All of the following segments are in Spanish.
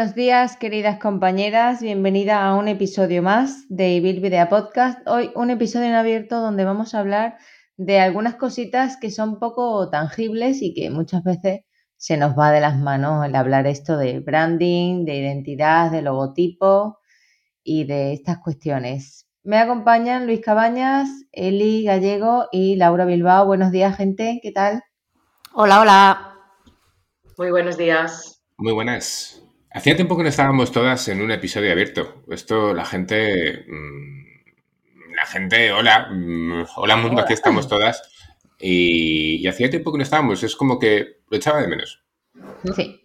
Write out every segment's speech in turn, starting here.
Buenos días, queridas compañeras. Bienvenida a un episodio más de Evil Video Podcast. Hoy un episodio en abierto donde vamos a hablar de algunas cositas que son poco tangibles y que muchas veces se nos va de las manos el hablar esto de branding, de identidad, de logotipo y de estas cuestiones. Me acompañan Luis Cabañas, Eli Gallego y Laura Bilbao. Buenos días, gente. ¿Qué tal? Hola, hola. Muy buenos días. Muy buenas. Hacía tiempo que no estábamos todas en un episodio abierto. Esto la gente... Mm, la gente, hola, mm, hola mundo, aquí estamos todas. Y, hacía tiempo que no estábamos. Es como que lo echaba de menos. Sí.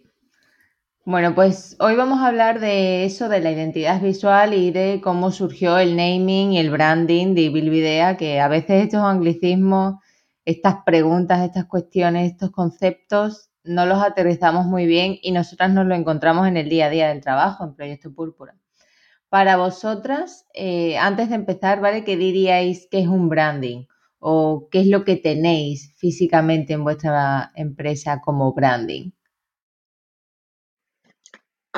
Bueno, pues hoy vamos a hablar de eso, de la identidad visual y de cómo surgió el naming y el branding de Bilvidea, que a veces estos anglicismos, estas preguntas, estas cuestiones, estos conceptos no los aterrizamos muy bien y nosotras nos lo encontramos en el día a día del trabajo, en Proyecto Púrpura. Para vosotras, eh, antes de empezar, ¿vale? ¿Qué diríais que es un branding? ¿O qué es lo que tenéis físicamente en vuestra empresa como branding?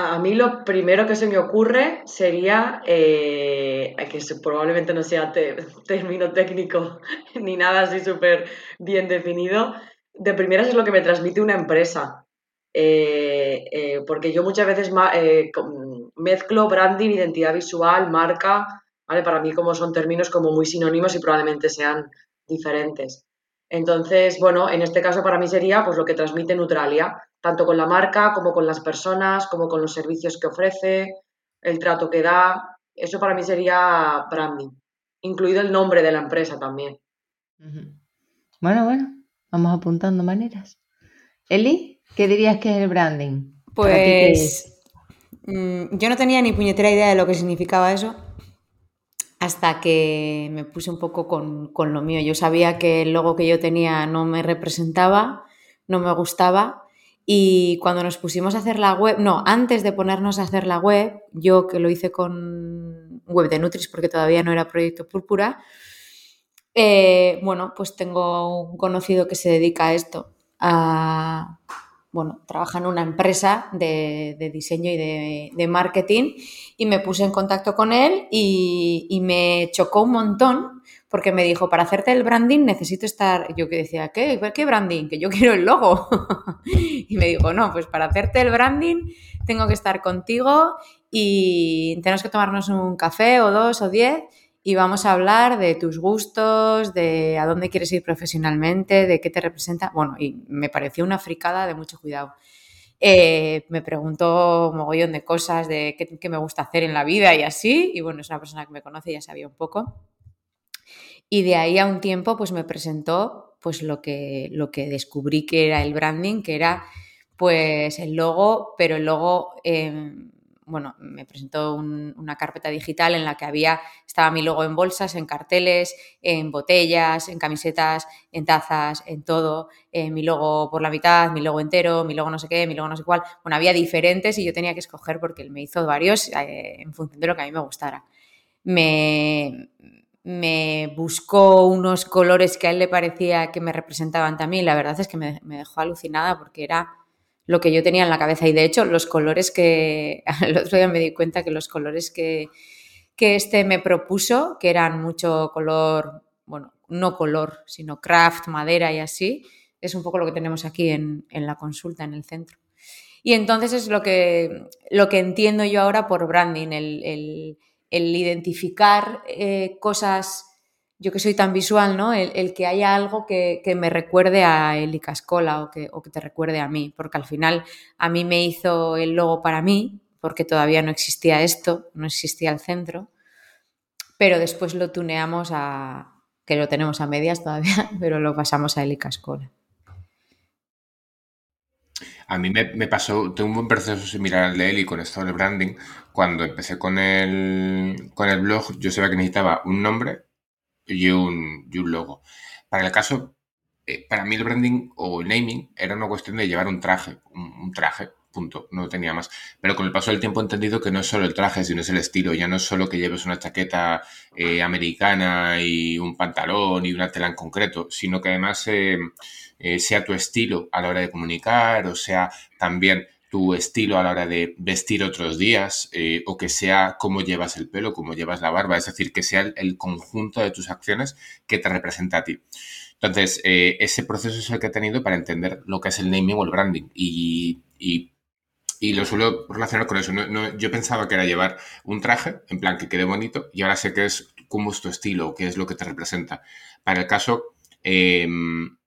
A mí lo primero que se me ocurre sería, eh, que probablemente no sea término técnico ni nada así súper bien definido, de primeras es lo que me transmite una empresa. Eh, eh, porque yo muchas veces eh, mezclo branding, identidad visual, marca, ¿vale? Para mí como son términos como muy sinónimos y probablemente sean diferentes. Entonces, bueno, en este caso para mí sería pues lo que transmite Neutralia, tanto con la marca como con las personas, como con los servicios que ofrece, el trato que da. Eso para mí sería branding, incluido el nombre de la empresa también. Bueno, bueno, Vamos apuntando maneras. Eli, ¿qué dirías que es el branding? Pues mm, yo no tenía ni puñetera idea de lo que significaba eso hasta que me puse un poco con, con, lo mío. Yo sabía que el logo que yo tenía no me representaba, no me gustaba. Y cuando nos pusimos a hacer la web, no, antes de ponernos a hacer la web, yo que lo hice con web de Nutris porque todavía no era proyecto Púrpura, eh, bueno, pues tengo un conocido que se dedica a esto, a, bueno, trabaja en una empresa de, diseño y de, marketing y me puse en contacto con él y, me chocó un montón porque me dijo, para hacerte el branding necesito estar, yo que decía, ¿qué? ¿Qué branding? Que yo quiero el logo. y me dijo, no, pues para hacerte el branding tengo que estar contigo y tenemos que tomarnos un café o dos o diez y vamos a hablar de tus gustos, de a dónde quieres ir profesionalmente, de qué te representa. Bueno, y me pareció una fricada de mucho cuidado. Eh, me preguntó un mogollón de cosas de qué, me gusta hacer en la vida y así. Y bueno, es una persona que me conoce ya sabía un poco. Y de ahí a un tiempo, pues me presentó pues lo que, lo que descubrí que era el branding, que era pues el logo, pero el logo em, bueno, me presentó una carpeta digital en la que había, estaba mi logo en bolsas, en carteles, en botellas, en camisetas, en tazas, en todo, eh, mi logo por la mitad, mi logo entero, mi logo no sé qué, mi logo no sé cuál. Bueno, había diferentes y yo tenía que escoger porque él me hizo varios eh, en función de lo que a mí me gustara. Me, buscó unos colores que a él le parecía que me representaban también. La verdad es que me dejó alucinada porque era lo que yo tenía en la cabeza. Y de hecho, los colores que, el otro día me di cuenta que los colores que, que este me propuso, que eran mucho color, bueno, no color, sino craft, madera y así, es un poco lo que tenemos aquí en, la consulta, en el centro. Y entonces es lo que, lo que entiendo yo ahora por branding, el, identificar eh, cosas yo que soy tan visual, ¿no? El, que haya algo que, me recuerde a Eli Cascola o que, te recuerde a mí, porque al final a mí me hizo el logo para mí, porque todavía no existía esto, no existía el centro, pero después lo tuneamos a, que lo tenemos a medias todavía, pero lo pasamos a Eli Cascola. A mí me, pasó, tengo un proceso similar al de Eli con esto del branding. Cuando empecé con el, con el blog, yo sabía que necesitaba un nombre y un, un logo. Para el caso, eh, para mí el branding o el naming era una cuestión de llevar un traje, un, traje, punto, no tenía más. Pero con el paso del tiempo he entendido que no es solo el traje, sino es el estilo. Ya no es solo que lleves una chaqueta eh, americana y un pantalón y una tela en concreto, sino que además eh, sea tu estilo a la hora de comunicar, o sea también tu estilo a la hora de vestir otros días eh, o que sea cómo llevas el pelo, cómo llevas la barba, es decir, que sea el, conjunto de tus acciones que te representa a ti. Entonces, eh, ese proceso es el que he tenido para entender lo que es el naming o el branding y, lo suelo relacionar con eso. yo pensaba que era llevar un traje, en plan que quede bonito, y ahora sé que es cómo es tu estilo, qué es lo que te representa. Para el caso, em,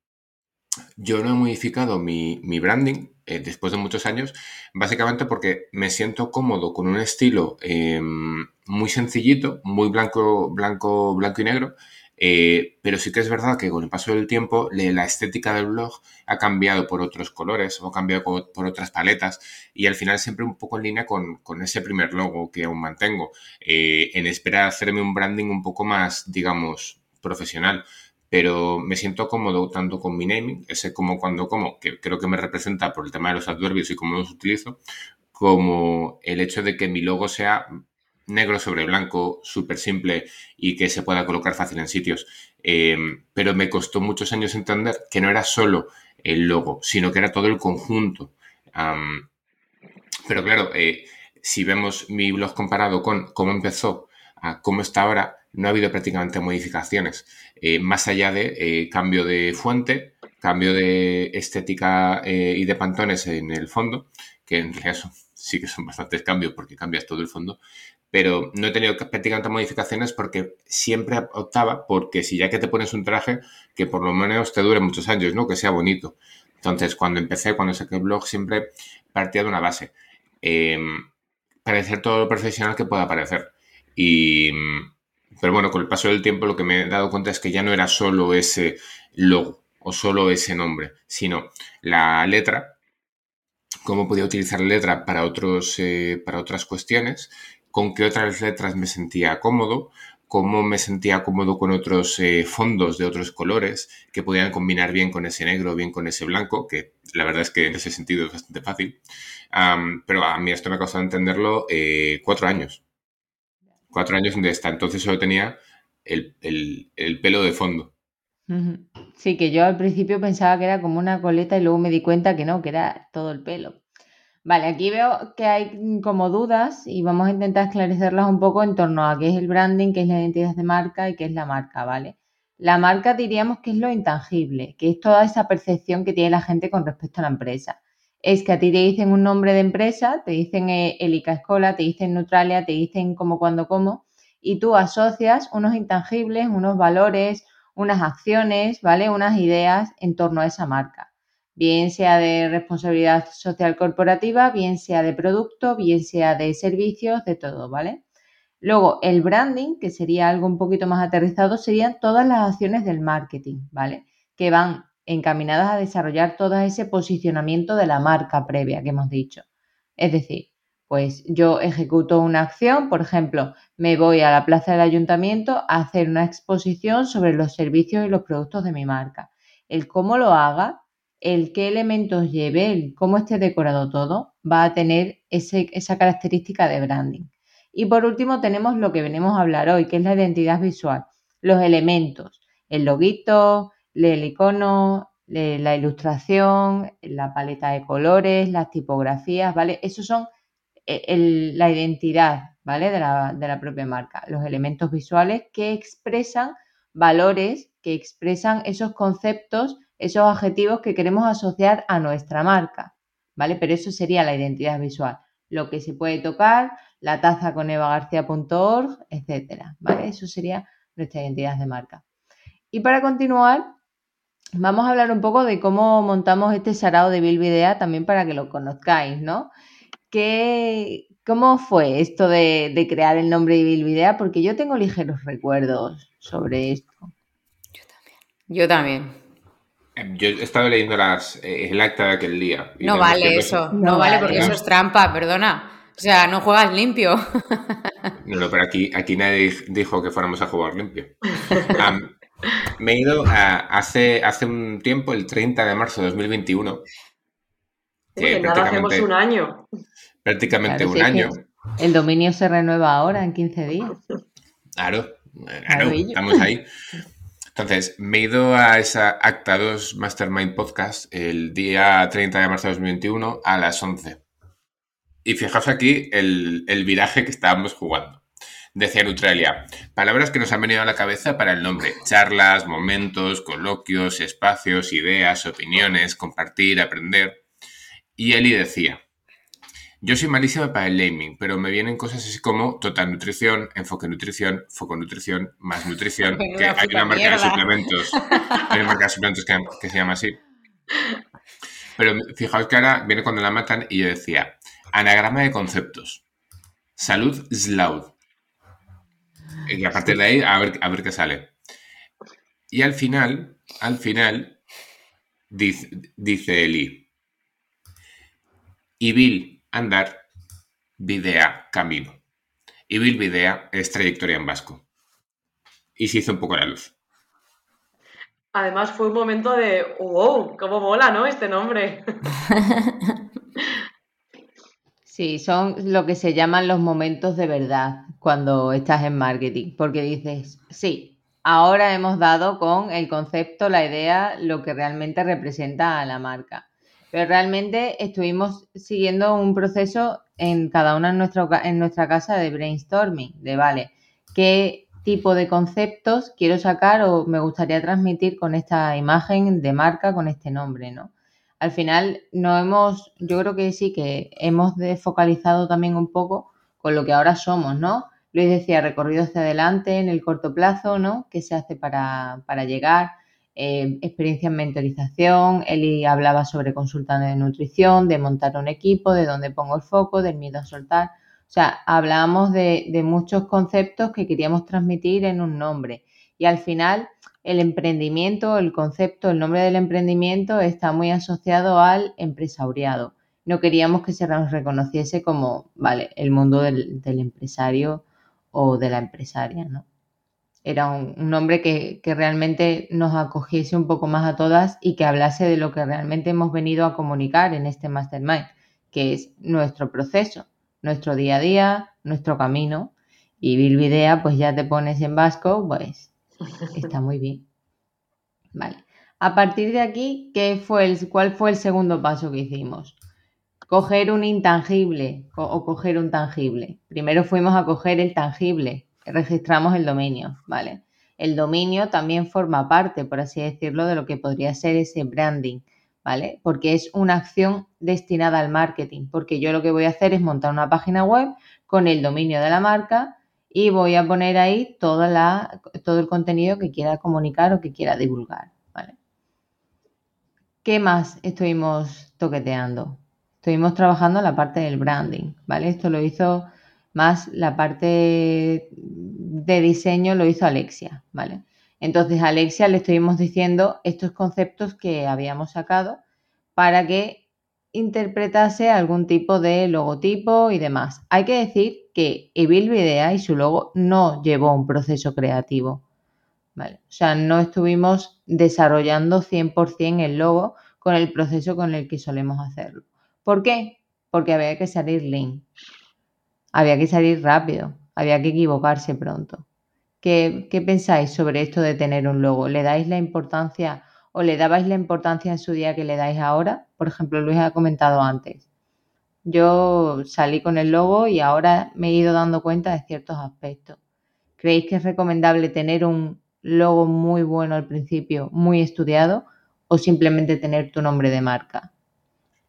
yo no he modificado mi, branding eh, después de muchos años, básicamente porque me siento cómodo con un estilo em, muy sencillito, muy blanco, blanco, blanco y negro, eh, pero sí que es verdad que con el paso del tiempo la estética del blog ha cambiado por otros colores o ha cambiado por, otras paletas y al final siempre un poco en línea con, ese primer logo que aún mantengo, eh, en espera de hacerme un branding un poco más, digamos, profesional pero me siento cómodo tanto con mi naming, ese como cuando como, que creo que me representa por el tema de los adverbios y cómo los utilizo, como el hecho de que mi logo sea negro sobre blanco, súper simple y que se pueda colocar fácil en sitios. Eh, pero me costó muchos años entender que no era solo el logo, sino que era todo el conjunto. pero claro, eh, si vemos mi blog comparado con cómo empezó a cómo está ahora, no ha habido prácticamente modificaciones, eh, más allá de eh, cambio de fuente, cambio de estética eh, y de pantones en el fondo, que en realidad sí que son bastantes cambios porque cambias todo el fondo, pero no he tenido prácticamente modificaciones porque siempre optaba porque si ya que te pones un traje, que por lo menos te dure muchos años, ¿no? Que sea bonito. Entonces, cuando empecé, cuando saqué el blog, siempre partía de una base. parecer todo lo profesional que pueda parecer. Y, pero bueno, con el paso del tiempo lo que me he dado cuenta es que ya no era solo ese logo o solo ese nombre, sino la letra, cómo podía utilizar la letra para, otros, eh, para otras cuestiones, con qué otras letras me sentía cómodo, cómo me sentía cómodo con otros eh, fondos de otros colores que podían combinar bien con ese negro, bien con ese blanco, que la verdad es que en ese sentido es bastante fácil. pero a mí esto me ha costado entenderlo eh, cuatro años cuatro años donde está. Entonces solo tenía el, pelo de fondo. Sí, que yo al principio pensaba que era como una coleta y luego me di cuenta que no, que era todo el pelo. Vale, aquí veo que hay como dudas y vamos a intentar esclarecerlas un poco en torno a qué es el branding, qué es la identidad de marca y qué es la marca, ¿vale? La marca diríamos que es lo intangible, que es toda esa percepción que tiene la gente con respecto a la empresa es que a ti te dicen un nombre de empresa, te dicen eh, Elica Escola, te dicen Neutralia, te dicen como, cuando, cómo, y tú asocias unos intangibles, unos valores, unas acciones, ¿vale? Unas ideas en torno a esa marca. Bien sea de responsabilidad social corporativa, bien sea de producto, bien sea de servicios, de todo, ¿vale? Luego, el branding, que sería algo un poquito más aterrizado, serían todas las acciones del marketing, ¿vale? Que van encaminadas a desarrollar todo ese posicionamiento de la marca previa que hemos dicho. Es decir, pues yo ejecuto una acción, por ejemplo, me voy a la plaza del ayuntamiento a hacer una exposición sobre los servicios y los productos de mi marca. El cómo lo haga, el qué elementos lleve, el cómo esté decorado todo, va a tener esa característica de branding. Y por último tenemos lo que venimos a hablar hoy, que es la identidad visual, los elementos, el loguito, el icono, la ilustración, la paleta de colores, las tipografías, ¿vale? Esos son eh, la identidad, ¿vale? De la, de la propia marca, los elementos visuales que expresan valores, que expresan esos conceptos, esos adjetivos que queremos asociar a nuestra marca, ¿vale? Pero eso sería la identidad visual. Lo que se puede tocar, la taza con evagarcía.org, etcétera, ¿vale? Eso sería nuestra identidad de marca. Y para continuar, Vamos a hablar un poco de cómo montamos este sarao de Bilbidea también para que lo conozcáis, ¿no? ¿Qué, ¿Cómo fue esto de, crear el nombre de Bilbidea? Porque yo tengo ligeros recuerdos sobre esto. Yo también. Yo también. Em, yo he estado leyendo las, eh, el acta de aquel día. No vale eso, no, vale, porque eso es trampa, perdona. O sea, no juegas limpio. No, no, pero aquí, aquí nadie dijo que fuéramos a jugar limpio. Me he ido hace, hace un tiempo, el 30 de marzo de 2021. Que nada, hacemos un año. Prácticamente un año. El dominio se renueva ahora en 15 días. Claro, claro, estamos ahí. Entonces, me he ido a esa Acta 2 Mastermind Podcast el día 30 de marzo de 2021 a las 11. Y fijaos aquí el, el viraje que estábamos jugando. Decía Neutralia, palabras que nos han venido a la cabeza para el nombre. Charlas, momentos, coloquios, espacios, ideas, opiniones, compartir, aprender. Y Eli decía, yo soy malísima para el naming, pero me vienen cosas así como total nutrición, enfoque nutrición, foco nutrición, más nutrición, que hay una marca de suplementos, hay una marca de suplementos que, que se llama así. Pero fijaos que ahora viene cuando la matan y yo decía, anagrama de conceptos. Salud Slaud. Y a partir de ahí, a ver, a ver qué sale. Y al final, al final, dice, dice Eli, Ibil andar, videa camino. Ibil videa es trayectoria en vasco. Y se hizo un poco la luz. Además fue un momento de, wow, cómo mola, ¿no? Este nombre. Sí, son lo que se llaman los momentos de verdad cuando estás en marketing, porque dices, sí, ahora hemos dado con el concepto, la idea, lo que realmente representa a la marca. Pero realmente estuvimos siguiendo un proceso en cada una en, nuestra, en nuestra casa de brainstorming, de, vale, ¿qué tipo de conceptos quiero sacar o me gustaría transmitir con esta imagen de marca, con este nombre, ¿no? Al final no hemos, yo creo que sí que hemos desfocalizado también un poco con lo que ahora somos, ¿no? Luis decía recorrido hacia adelante en el corto plazo, ¿no? ¿Qué se hace para, para llegar? Eh, experiencia en mentorización, Eli hablaba sobre consultando de nutrición, de montar un equipo, de dónde pongo el foco, del miedo a soltar. O sea, hablábamos de, de muchos conceptos que queríamos transmitir en un nombre. Y al final, el emprendimiento, el concepto, el nombre del emprendimiento está muy asociado al empresariado. No queríamos que se nos reconociese como, vale, el mundo del, empresario o de la empresaria, ¿no? Era un, un nombre que, que, realmente nos acogiese un poco más a todas y que hablase de lo que realmente hemos venido a comunicar en este mastermind, que es nuestro proceso, nuestro día a día, nuestro camino. Y Bilbidea, pues ya te pones en vasco, pues está muy bien. Vale. A partir de aquí, ¿qué fue el, ¿cuál fue el segundo paso que hicimos? Coger un intangible o, o coger un tangible. Primero fuimos a coger el tangible, registramos el dominio, ¿vale? El dominio también forma parte, por así decirlo, de lo que podría ser ese branding, ¿vale? Porque es una acción destinada al marketing, porque yo lo que voy a hacer es montar una página web con el dominio de la marca y voy a poner ahí toda la, todo el contenido que quiera comunicar o que quiera divulgar, ¿vale? ¿Qué más estuvimos toqueteando? Estuvimos trabajando la parte del branding, ¿vale? Esto lo hizo más la parte de diseño lo hizo Alexia, ¿vale? Entonces a Alexia le estuvimos diciendo estos conceptos que habíamos sacado para que interpretase algún tipo de logotipo y demás. Hay que decir que Evil y su logo no llevó un proceso creativo, ¿vale? O sea, no estuvimos desarrollando 100% el logo con el proceso con el que solemos hacerlo. ¿Por qué? Porque había que salir lean. Había que salir rápido, había que equivocarse pronto. ¿Qué, ¿Qué, pensáis sobre esto de tener un logo? ¿Le dais la importancia o le dabais la importancia en su día que le dais ahora? Por ejemplo, Luis ha comentado antes. Yo salí con el logo y ahora me he ido dando cuenta de ciertos aspectos. ¿Creéis que es recomendable tener un logo muy bueno al principio, muy estudiado, o simplemente tener tu nombre de marca?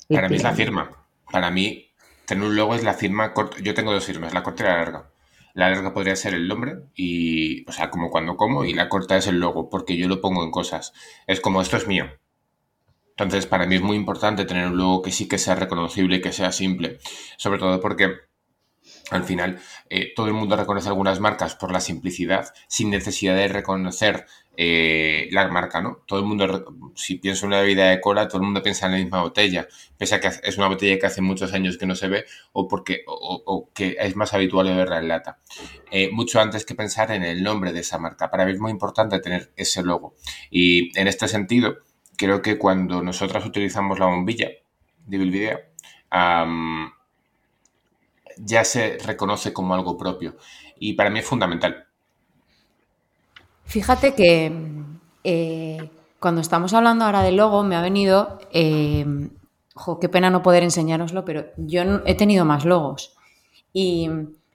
Para mí es la firma. Para mí Tener un logo es la firma corta. Yo tengo dos firmas, la corta y la larga. La larga podría ser el nombre, y, o sea, como cuando como, y la corta es el logo, porque yo lo pongo en cosas. Es como esto es mío. Entonces, para mí es muy importante tener un logo que sí que sea reconocible que sea simple. Sobre todo porque al final eh, todo el mundo reconoce algunas marcas por la simplicidad, sin necesidad de reconocer eh, la marca, ¿no? Todo el mundo, si piensa en una bebida de cola, todo el mundo piensa en la misma botella, pese a que es una botella que hace muchos años que no se ve o porque o, que es más habitual verla en lata. Eh, mucho antes que pensar en el nombre de esa marca. Para mí es muy importante tener ese logo. Y en este sentido, creo que cuando nosotras utilizamos la bombilla de Bilvidea, um, ya se reconoce como algo propio. Y para mí es fundamental. Fíjate que eh, cuando estamos hablando ahora del logo, me ha venido eh, qué pena no poder enseñároslo, pero yo he tenido más logos. Y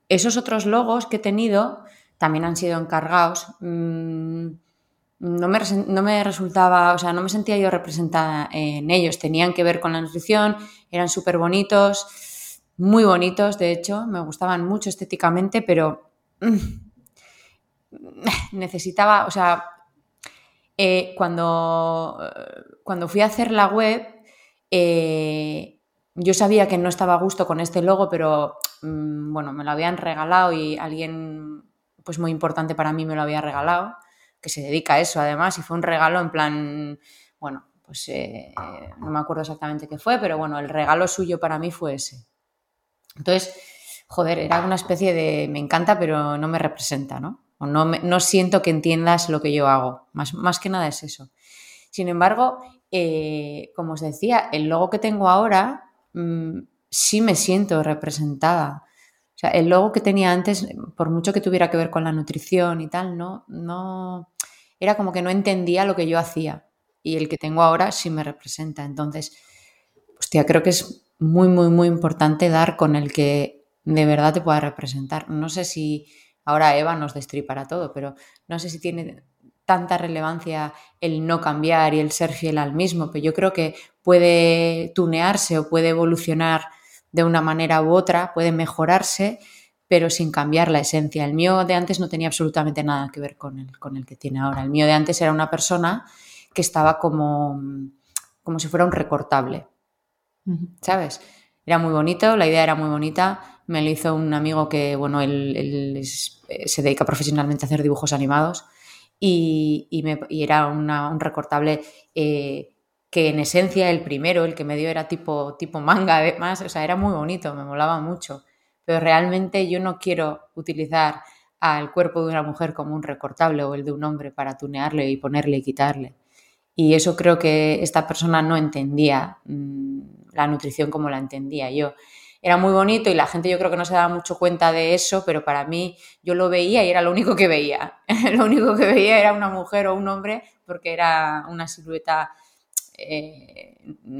esos otros logos que he tenido también han sido encargados. Mm, no me, no me, resultaba, o sea, no me sentía yo representada en ellos. Tenían que ver con la nutrición, eran súper bonitos, muy bonitos, de hecho, me gustaban mucho estéticamente, pero mm, necesitaba, o sea, eh, cuando, cuando fui a hacer la web, eh, yo sabía que no estaba a gusto con este logo, pero mm, bueno, me lo habían regalado y alguien pues muy importante para mí me lo había regalado, que se dedica a eso además, y fue un regalo en plan, bueno, pues eh, no me acuerdo exactamente qué fue, pero bueno, el regalo suyo para mí fue ese. Entonces, joder, era una especie de me encanta, pero no me representa, ¿no? O no, no siento que entiendas lo que yo hago. Más, más que nada es eso. Sin embargo, eh, como os decía, el logo que tengo ahora mm, sí me siento representada. O sea, el logo que tenía antes, por mucho que tuviera que ver con la nutrición y tal, no, no, era como que no entendía lo que yo hacía. Y el que tengo ahora sí me representa. Entonces, hostia, creo que es muy, muy, muy importante dar con el que de verdad te pueda representar. No sé si ahora Eva nos destripará todo, pero no sé si tiene tanta relevancia el no cambiar y el ser fiel al mismo, pero yo creo que puede tunearse o puede evolucionar de una manera u otra, puede mejorarse, pero sin cambiar la esencia. El mío de antes no tenía absolutamente nada que ver con el, con el que tiene ahora. El mío de antes era una persona que estaba como, como si fuera un recortable, ¿sabes? Era muy bonito, la idea era muy bonita, me lo hizo un amigo que, bueno, él, se dedica profesionalmente a hacer dibujos animados y, era un recortable eh, que en esencia el primero, el que me dio era tipo, tipo manga además, o sea, era muy bonito, me molaba mucho, pero realmente yo no quiero utilizar al cuerpo de una mujer como un recortable o el de un hombre para tunearle y ponerle y quitarle. Y eso creo que esta persona no entendía mm, la nutrición como la entendía yo era muy bonito y la gente yo creo que no se daba mucho cuenta de eso, pero para mí yo lo veía y era lo único que veía. lo único que veía era una mujer o un hombre porque era una silueta, eh,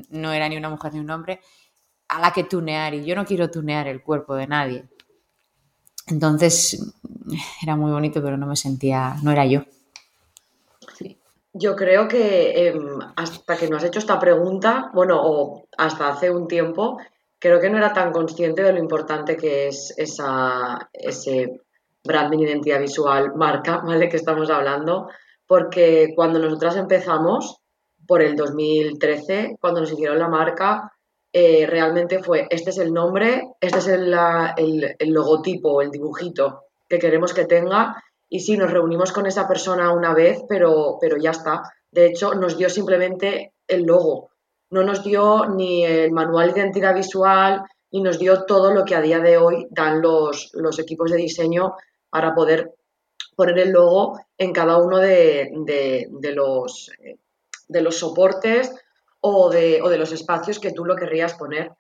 no era ni una mujer ni un hombre, a la que tunear y yo no quiero tunear el cuerpo de nadie. Entonces era muy bonito, pero no me sentía, no era yo. Yo creo que em, hasta que no has hecho esta pregunta, bueno, o hasta hace un tiempo, creo que no era tan consciente de lo importante que es esa, ese branding, identidad visual, marca, ¿vale? Que estamos hablando, porque cuando nosotras empezamos, por el 2013, cuando nos hicieron la marca, eh, realmente fue, este es el nombre, este es el, el, el logotipo, el dibujito que queremos que tenga, y sí, nos reunimos con esa persona una vez, pero, pero ya está. De hecho, nos dio simplemente el logo, no nos dio ni el manual de identidad visual, ni nos dio todo lo que a día de hoy dan los, los equipos de diseño para poder poner el logo en cada uno de, los, de los soportes o de, o de los espacios que tú lo querrías poner.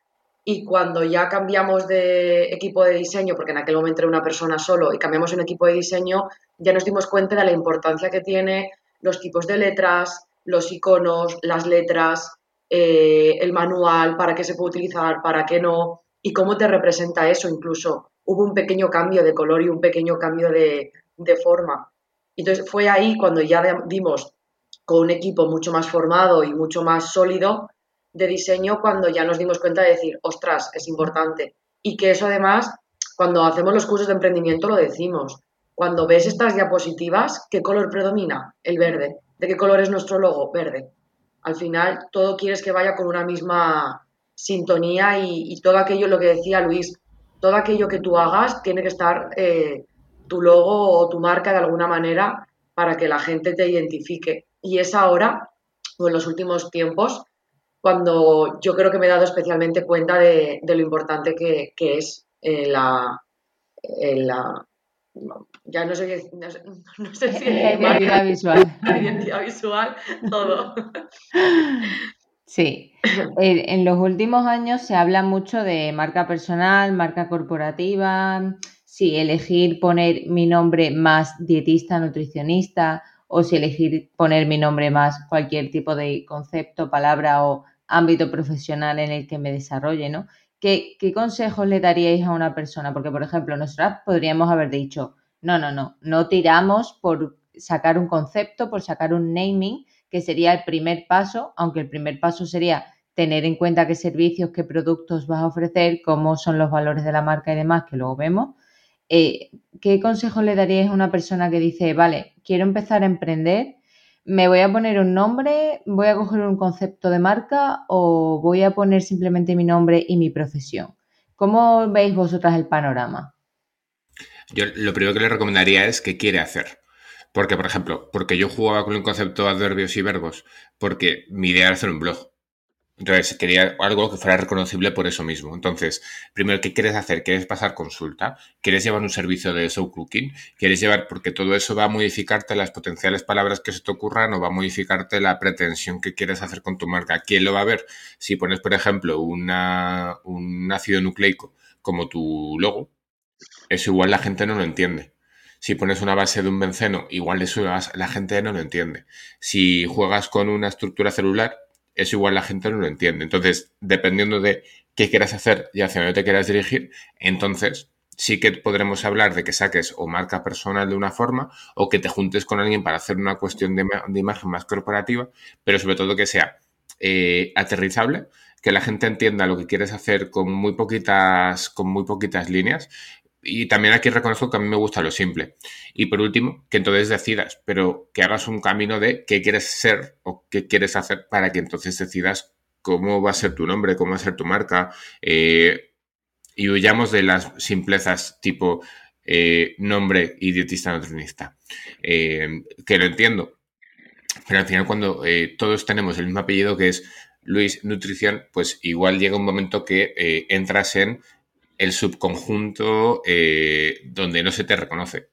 Y cuando ya cambiamos de equipo de diseño, porque en aquel momento era una persona solo, y cambiamos un equipo de diseño, ya nos dimos cuenta de la importancia que tiene los tipos de letras, los iconos, las letras, eh, el manual, para qué se puede utilizar, para qué no, y cómo te representa eso. Incluso hubo un pequeño cambio de color y un pequeño cambio de, forma. Entonces fue ahí cuando ya dimos con un equipo mucho más formado y mucho más sólido de diseño, cuando ya nos dimos cuenta de decir, ostras, es importante. Y que eso además, cuando hacemos los cursos de emprendimiento lo decimos. Cuando ves estas diapositivas, ¿qué color predomina? El verde. ¿De qué color es nuestro logo? Verde al final todo quieres que vaya con una misma sintonía y, todo aquello, lo que decía Luis, todo aquello que tú hagas tiene que estar eh, tu logo o tu marca de alguna manera para que la gente te identifique. Y es ahora, o en los últimos tiempos, cuando yo creo que me he dado especialmente cuenta de, lo importante que, es eh, la, eh, la, ya no sé, no sé, no sé si identidad visual. identidad visual, todo. Sí, en los últimos años se habla mucho de marca personal, marca corporativa, si elegir poner mi nombre más dietista, nutricionista, o si elegir poner mi nombre más cualquier tipo de concepto, palabra o ámbito profesional en el que me desarrolle, ¿no? ¿Qué, ¿Qué consejos le daríais a una persona? Porque, por ejemplo, nosotras podríamos haber dicho, no, no, no, no tiramos por sacar un concepto, por sacar un naming, que sería el primer paso, aunque el primer paso sería tener en cuenta qué servicios, qué productos vas a ofrecer, cómo son los valores de la marca y demás, que luego vemos. Eh, ¿Qué consejo le daríais a una persona que dice, vale, quiero empezar a emprender, me voy a poner un nombre, voy a coger un concepto de marca o voy a poner simplemente mi nombre y mi profesión? ¿Cómo veis vosotras el panorama? Yo lo primero que le recomendaría es qué quiere hacer. Porque, por ejemplo, porque yo jugaba con un concepto de adverbios y verbos, porque mi idea era hacer un blog. Entonces, quería algo que fuera reconocible por eso mismo. Entonces, primero, ¿qué quieres hacer? ¿Quieres pasar consulta? ¿Quieres llevar un servicio de show cooking? ¿Quieres llevar, porque todo eso va a modificarte las potenciales palabras que se te ocurran o va a modificarte la pretensión que quieres hacer con tu marca? ¿Quién lo va a ver? Si pones, por ejemplo, una, un ácido nucleico como tu logo, eso igual la gente no lo entiende. Si pones una base de un benceno, igual eso la gente no lo entiende. Si juegas con una estructura celular, eso igual la gente no lo entiende. Entonces, dependiendo de qué quieras hacer y hacia dónde te quieras dirigir, entonces sí que podremos hablar de que saques o marca personal de una forma o que te juntes con alguien para hacer una cuestión de, imagen más corporativa, pero sobre todo que sea eh, aterrizable, que la gente entienda lo que quieres hacer con muy poquitas, con muy poquitas líneas y también aquí reconozco que a mí me gusta lo simple. Y por último, que entonces decidas, pero que hagas un camino de qué quieres ser o qué quieres hacer para que entonces decidas cómo va a ser tu nombre, cómo va a ser tu marca. Eh, y huyamos de las simplezas tipo eh, nombre y dietista nutricionista. Eh, que lo entiendo. Pero al final cuando todos tenemos el mismo apellido que es Luis Nutrición, pues igual llega un momento que entras en el subconjunto eh, donde no se te reconoce.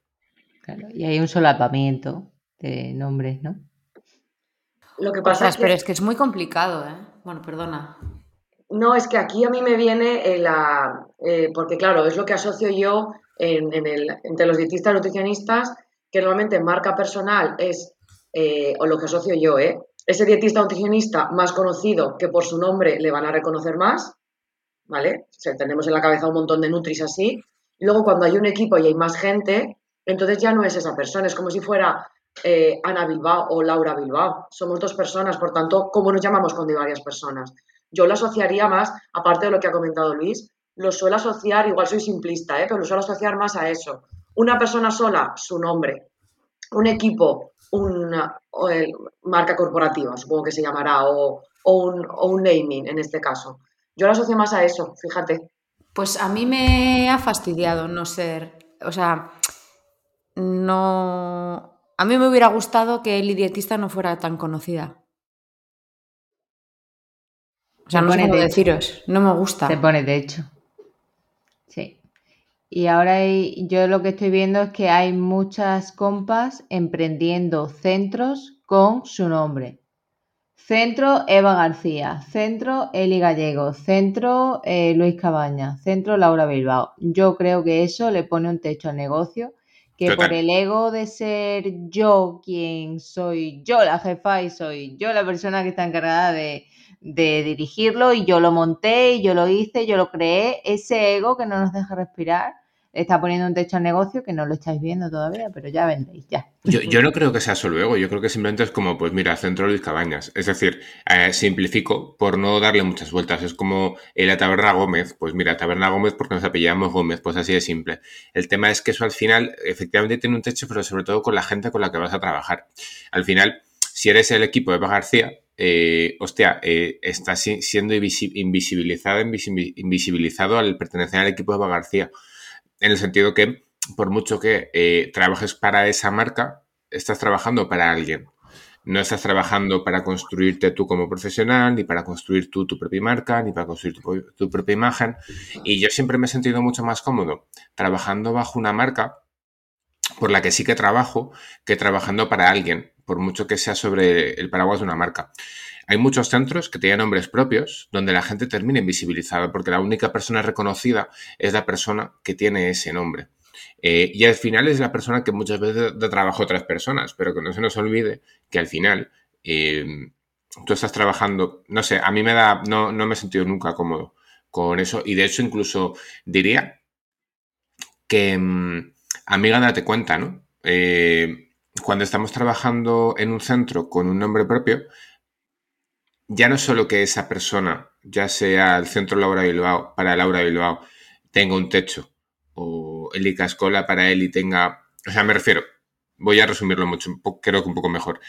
Claro, y hay un solapamiento de nombres, ¿no? Lo que pasa es que... Pero es que es muy complicado, ¿eh? Bueno, perdona. No, es que aquí a mí me viene la... Eh, porque claro, es lo que asocio yo en, el, entre los dietistas nutricionistas, que normalmente marca personal es, eh, o lo que asocio yo, ¿eh? Ese dietista nutricionista más conocido que por su nombre le van a reconocer más, ¿vale? tenemos en la cabeza un montón de nutris así. Luego, cuando hay un equipo y hay más gente, entonces ya no es esa persona, es como si fuera eh, Ana Bilbao o Laura Bilbao. Somos dos personas, por tanto, ¿cómo nos llamamos cuando hay varias personas? Yo lo asociaría más, aparte de lo que ha comentado Luis, lo suelo asociar, igual soy simplista, ¿eh? pero lo suelo asociar más a eso. Una persona sola, su nombre. Un equipo, una marca corporativa, supongo que se llamará, o, un, o un naming en este caso. Yo lo asocio más a eso, fíjate. Pues a mí me ha fastidiado no ser, o sea, no... A mí me hubiera gustado que el dietista no fuera tan conocida. O sea, no sé cómo deciros, no me gusta. Se pone de hecho. Sí. Y ahora yo lo que estoy viendo es que hay muchas compas emprendiendo centros con su nombre. Centro Eva García, Centro Eli Gallego, Centro eh, Luis Cabaña, Centro Laura Bilbao. Yo creo que eso le pone un techo al negocio, que por el ego de ser yo quien soy yo la jefa y soy yo la persona que está encargada de, de dirigirlo y yo lo monté y yo lo hice, yo lo creé, ese ego que no nos deja respirar está poniendo un techo al negocio que no lo estáis viendo todavía, pero ya vendréis, ya. Yo, no creo que sea solo ego, yo creo que simplemente es como, pues mira, Centro Luis Cabañas. Es decir, eh, simplifico por no darle muchas vueltas. Es como la Taberna Gómez, pues mira, Taberna Gómez porque nos apellidamos Gómez, pues así de simple. El tema es que eso al final efectivamente tiene un techo, pero sobre todo con la gente con la que vas a trabajar. Al final, si eres el equipo de Eva García, eh, hostia, eh, estás siendo invisibilizado, invisibilizado al pertenecer al equipo de Eva García en el sentido que por mucho que eh, trabajes para esa marca, estás trabajando para alguien. No estás trabajando para construirte tú como profesional, ni para construir tú tu propia marca, ni para construir tu, propia imagen. Y yo siempre me he sentido mucho más cómodo trabajando bajo una marca por la que sí que trabajo que trabajando para alguien, por mucho que sea sobre el paraguas de una marca. Hay muchos centros que tienen nombres propios donde la gente termina invisibilizada porque la única persona reconocida es la persona que tiene ese nombre. Eh, y al final es la persona que muchas veces da trabajo a otras personas, pero que no se nos olvide que al final eh, tú estás trabajando, no sé, a mí me da, no, no me he sentido nunca cómodo con eso y de hecho incluso diría que, mm, amiga, date cuenta, ¿no? Eh, cuando estamos trabajando en un centro con un nombre propio, ya no solo que esa persona, ya sea el centro Laura Bilbao, para Laura Bilbao, tenga un techo, o el Icascola para él y tenga. O sea, me refiero, voy a resumirlo mucho, creo que un poco mejor.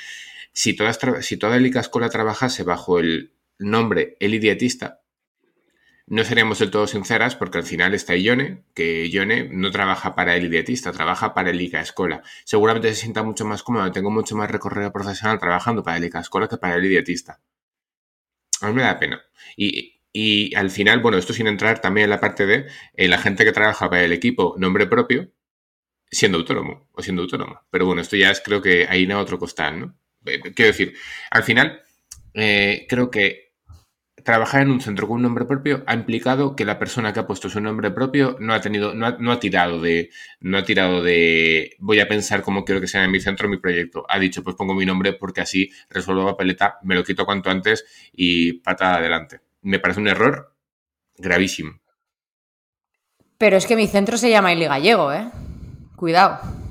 Si toda, si toda el Icascola trabajase bajo el nombre El Dietista, no seríamos del todo sinceras porque al final está Ione, que Ione no trabaja para el dietista, trabaja para el ICA Escola. Seguramente se sienta mucho más cómodo, tengo mucho más recorrido profesional trabajando para el ICA Escola que para el dietista. A mí me da pena. Y, al final, bueno, esto sin entrar también en la parte de eh, la gente que trabaja para el equipo nombre propio, siendo autónomo o siendo autónomo. Pero bueno, esto ya es creo que ahí no otro costal, ¿no? Eh, quiero decir, al final, eh, creo que trabajar en un centro con un nombre propio ha implicado que la persona que ha puesto su nombre propio no ha tenido, no ha, tirado de, no ha tirado de voy a pensar cómo quiero que sea en mi centro mi proyecto. Ha dicho, pues pongo mi nombre porque así resuelvo la papeleta, me lo quito cuanto antes y pata adelante. Me parece un error gravísimo. Pero es que mi centro se llama Ili Gallego, ¿eh? Cuidado.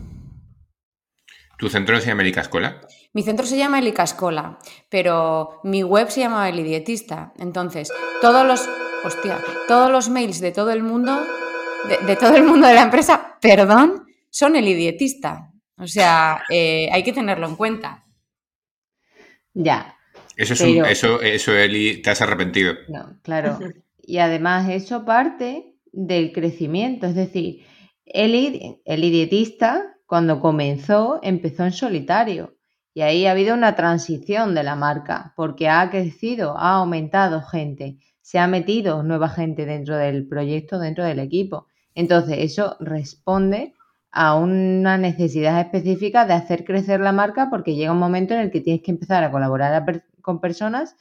¿Tu centro no se llama Escola? Mi centro se llama Elicascola, pero mi web se llama Elidietista. Entonces, todos los, hostia, todos los mails de todo el mundo, de, todo el mundo de la empresa, perdón, son Elidietista. O sea, eh, hay que tenerlo en cuenta. Ya. Eso es un, eso, eso, Eli, te has arrepentido. No, claro. Y además eso parte del crecimiento, es decir, Eli, Elidietista, cuando comenzó, empezó en solitario y ahí ha habido una transición de la marca, porque ha crecido, ha aumentado gente, se ha metido nueva gente dentro del proyecto, dentro del equipo. Entonces, eso responde a una necesidad específica de hacer crecer la marca porque llega un momento en el que tienes que empezar a colaborar con personas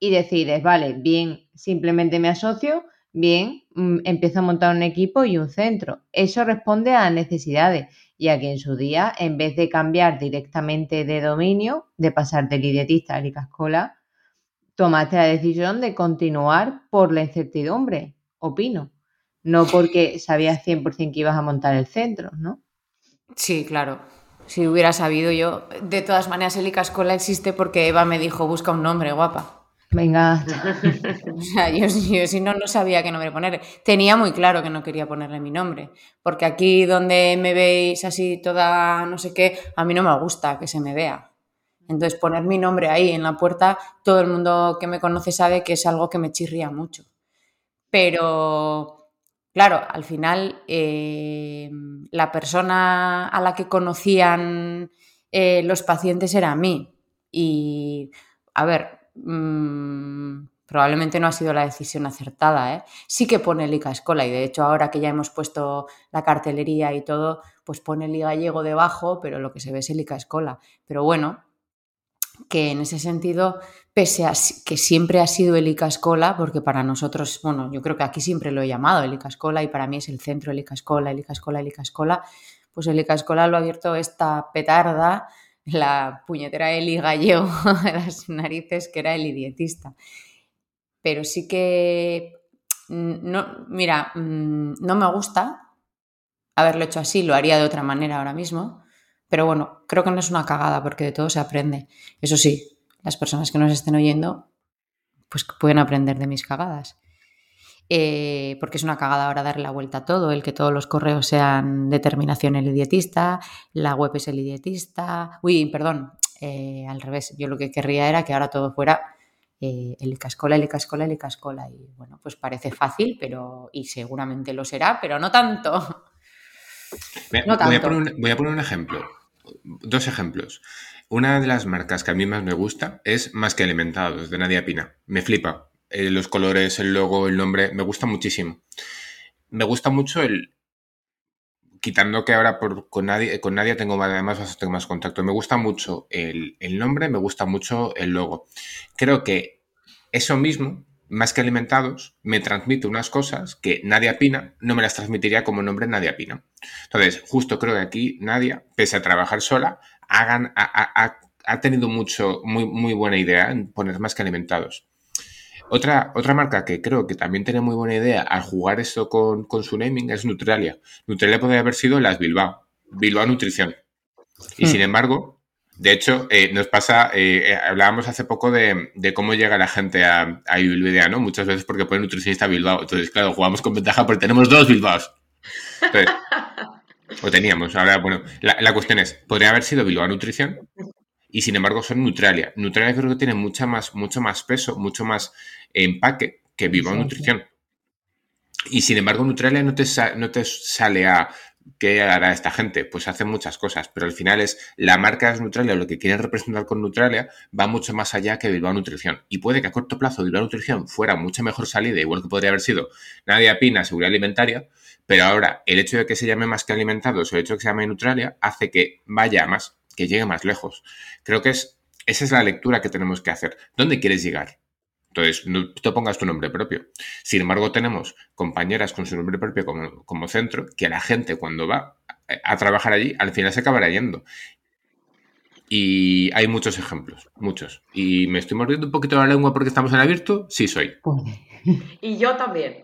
y decides, vale, bien, simplemente me asocio, bien, mm, empiezo a montar un equipo y un centro. Eso responde a necesidades ya que en su día, en vez de cambiar directamente de dominio, de pasar del idiotista a Licascola, tomaste la decisión de continuar por la incertidumbre, opino, no porque sabías 100% que ibas a montar el centro, ¿no? Sí, claro. Si hubiera sabido yo, de todas maneras el Icascola existe porque Eva me dijo, busca un nombre, guapa. Venga. o sea, yo, si no, no sabía qué nombre poner. Tenía muy claro que no quería ponerle mi nombre, porque aquí donde me veis así toda no sé qué, a mí no me gusta que se me vea. Entonces poner mi nombre ahí en la puerta, todo el mundo que me conoce sabe que es algo que me chirría mucho. Pero, claro, al final eh, la persona a la que conocían eh, los pacientes era a mí. Y, a ver, Mm, probablemente no ha sido la decisión acertada. ¿eh? Sí que pone Liga Escola y de hecho ahora que ya hemos puesto la cartelería y todo, pues pone Liga Gallego debajo, pero lo que se ve es Liga Escola. Pero bueno, que en ese sentido, pese a que siempre ha sido el ICA Escola, porque para nosotros, bueno, yo creo que aquí siempre lo he llamado el ICA Escola y para mí es el centro el ICA Escola, el ICA Escola, el ICA Escola, pues el ICA Escola lo ha abierto esta petarda la puñetera Eli Gallego de las narices, que era el idiotista. Pero sí que, mm, no, mira, mm, no me gusta haberlo hecho así, lo haría de otra manera ahora mismo, pero bueno, creo que no es una cagada porque de todo se aprende. Eso sí, las personas que nos estén oyendo, pues pueden aprender de mis cagadas. Eh, porque es una cagada ahora darle la vuelta a todo, el que todos los correos sean determinación el idiotista, la web es el idiotista, uy, perdón, eh, al revés, yo lo que querría era que ahora todo fuera eh, el cascola, el cascola, el cascola, y bueno, pues parece fácil, pero, y seguramente lo será, pero no tanto. Voy, a poner un, ejemplo, dos ejemplos. Una de las marcas que a mí más me gusta es Más que Alimentados, de Nadia Pina. Me flipa. Eh, los colores, el logo, el nombre, me gusta muchísimo. Me gusta mucho el, quitando que ahora por, con, nadie, con nadie tengo además bastante más contacto. Me gusta mucho el, nombre, me gusta mucho el logo. Creo que eso mismo, más que alimentados, me transmite unas cosas que Nadia Pina no me las transmitiría como nombre Nadia Pina. Entonces, justo creo que aquí Nadia, pese a trabajar sola, hagan, ha, ha tenido mucho, muy, muy buena idea en poner más que alimentados. Otra, otra marca que creo que también tiene muy buena idea al jugar esto con, con su naming es Nutralia. Nutralia podría haber sido las Bilbao, Bilbao Nutrición. Y sin hmm. embargo, de hecho, eh, nos pasa, eh, eh, hablábamos hace poco de, cómo llega la gente a, a Bilbao, ¿no? Muchas veces porque pone nutricionista Bilbao. Entonces, claro, jugamos con ventaja porque tenemos dos Bilbaos. o teníamos. Ahora, bueno, la, la, cuestión es, ¿podría haber sido Bilbao Nutrición? Y sin embargo son Neutralia. Neutralia creo que tiene mucha más, mucho más peso, mucho más empaque que Viva Nutrición. Y sin embargo, Neutralia no te, no te sale a ¿qué hará esta gente? Pues hace muchas cosas, pero al final es la marca es Neutralia, lo que quieren representar con Neutralia va mucho más allá que Bilbao Nutrición. Y puede que a corto plazo Bilbao Nutrición fuera mucha mejor salida, igual que podría haber sido Nadia Pina, Seguridad Alimentaria, pero ahora el hecho de que se llame más que alimentados o el hecho de que se llame Neutralia hace que vaya más, que llegue más lejos. Creo que es, esa es la lectura que tenemos que hacer. ¿Dónde quieres llegar? Entonces, no te pongas tu nombre propio. Sin embargo, tenemos compañeras con su nombre propio como, centro, que la gente cuando va a, trabajar allí, al final se acabará yendo. Y hay muchos ejemplos, muchos. Y me estoy mordiendo un poquito la lengua porque estamos en abierto, sí soy. Y yo también.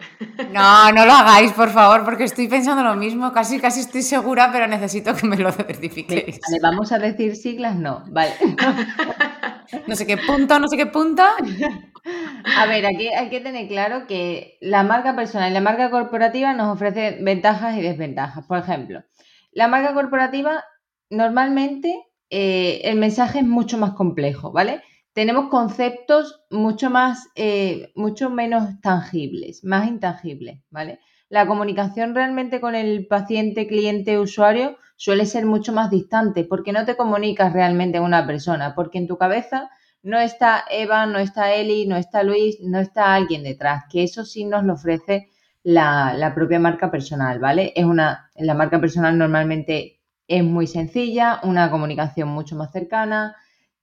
No, no lo hagáis, por favor, porque estoy pensando lo mismo. Casi, casi estoy segura, pero necesito que me lo certifiquéis. Vale, vamos a decir siglas, no. Vale. No sé qué punto, no sé qué punto. A ver, aquí hay que tener claro que la marca personal y la marca corporativa nos ofrece ventajas y desventajas. Por ejemplo, la marca corporativa normalmente eh, el mensaje es mucho más complejo, ¿vale? Tenemos conceptos mucho más, eh, mucho menos tangibles, más intangibles, ¿vale? La comunicación realmente con el paciente, cliente, usuario suele ser mucho más distante porque no te comunicas realmente a una persona, porque en tu cabeza no está Eva, no está Eli, no está Luis, no está alguien detrás, que eso sí nos lo ofrece la, la propia marca personal, ¿vale? Es una, la marca personal normalmente es muy sencilla, una comunicación mucho más cercana,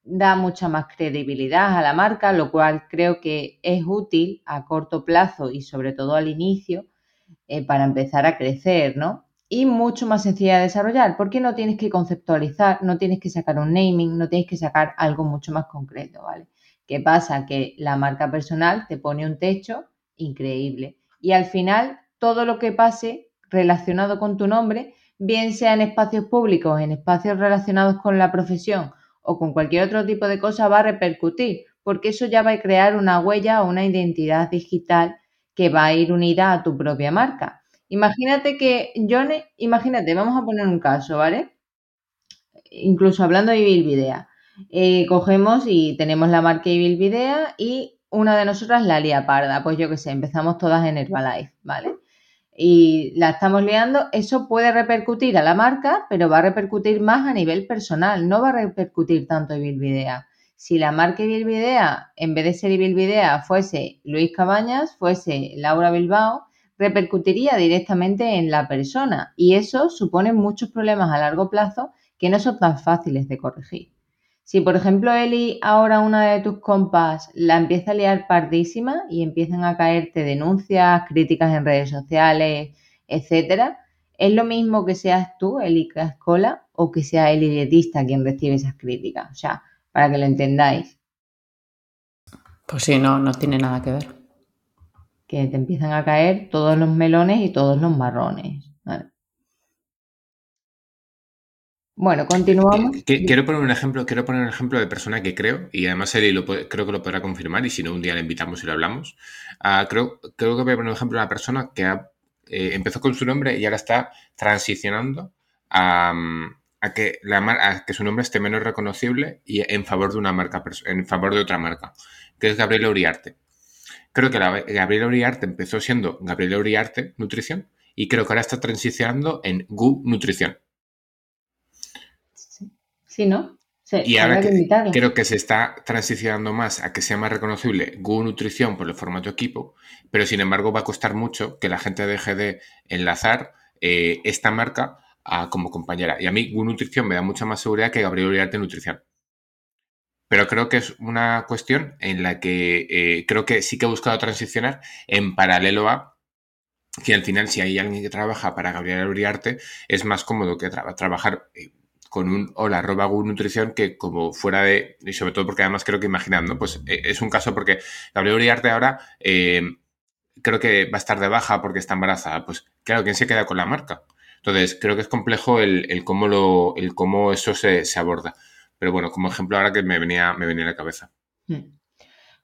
da mucha más credibilidad a la marca, lo cual creo que es útil a corto plazo y sobre todo al inicio eh, para empezar a crecer, ¿no? Y mucho más sencilla de desarrollar, porque no tienes que conceptualizar, no tienes que sacar un naming, no tienes que sacar algo mucho más concreto, ¿vale? ¿Qué pasa? Que la marca personal te pone un techo increíble y al final todo lo que pase relacionado con tu nombre, bien sea en espacios públicos, en espacios relacionados con la profesión o con cualquier otro tipo de cosa va a repercutir, porque eso ya va a crear una huella o una identidad digital que va a ir unida a tu propia marca. Imagínate que, Johnny, imagínate, vamos a poner un caso, ¿vale? Incluso hablando de Ibilvidea. Eh, cogemos y tenemos la marca Ibilvidea y una de nosotras la lía parda. Pues yo qué sé, empezamos todas en Herbalife, ¿vale? Y la estamos liando, eso puede repercutir a la marca, pero va a repercutir más a nivel personal, no va a repercutir tanto en Bilvidea. Si la marca Bilvidea, en vez de ser Bilvidea, fuese Luis Cabañas, fuese Laura Bilbao, repercutiría directamente en la persona y eso supone muchos problemas a largo plazo que no son tan fáciles de corregir. Si, por ejemplo, Eli, ahora una de tus compas la empieza a liar pardísima y empiezan a caerte denuncias, críticas en redes sociales, etcétera, es lo mismo que seas tú, Eli Cascola, o que sea Eli Dietista quien recibe esas críticas. O sea, para que lo entendáis. Pues sí, no, no tiene nada que ver. Que te empiezan a caer todos los melones y todos los marrones. Bueno, continuamos. Quiero poner un ejemplo, quiero poner un ejemplo de persona que creo, y además Eli lo creo que lo podrá confirmar, y si no, un día le invitamos y lo hablamos. Ah, creo, creo que voy a poner un ejemplo de una persona que eh, empezó con su nombre y ahora está transicionando a, que, la, que su nombre esté menos reconocible y en favor de una marca, en favor de otra marca, que es Gabriela Uriarte. Creo que la, Gabriela Uriarte empezó siendo Gabriela Uriarte Nutrición y creo que ahora está transicionando en GU Nutrición. Sí, ¿no? y ahora creo que se está transicionando más a que sea más reconocible Google Nutrición por el formato equipo, pero sin embargo va a costar mucho que la gente deje de enlazar eh, esta marca como compañera. Y a mí Google Nutrición me da mucha más seguridad que Gabriel Uriarte Nutrición. Pero creo que es una cuestión en la que eh, creo que sí que he buscado transicionar en paralelo a que al final si hay alguien que trabaja para Gabriel Uriarte es más cómodo que trabajar eh, con un hola arroba nutrición que como fuera de, y sobre todo porque además creo que imaginando, pues eh, es un caso porque Gabriel Uriarte ahora eh, creo que va a estar de baja porque está embarazada. Pues claro, ¿quién se queda con la marca? Entonces, creo que es complejo el, cómo, lo, el cómo eso se, aborda. Pero bueno, como ejemplo ahora que me venía, me venía a la cabeza. Hmm.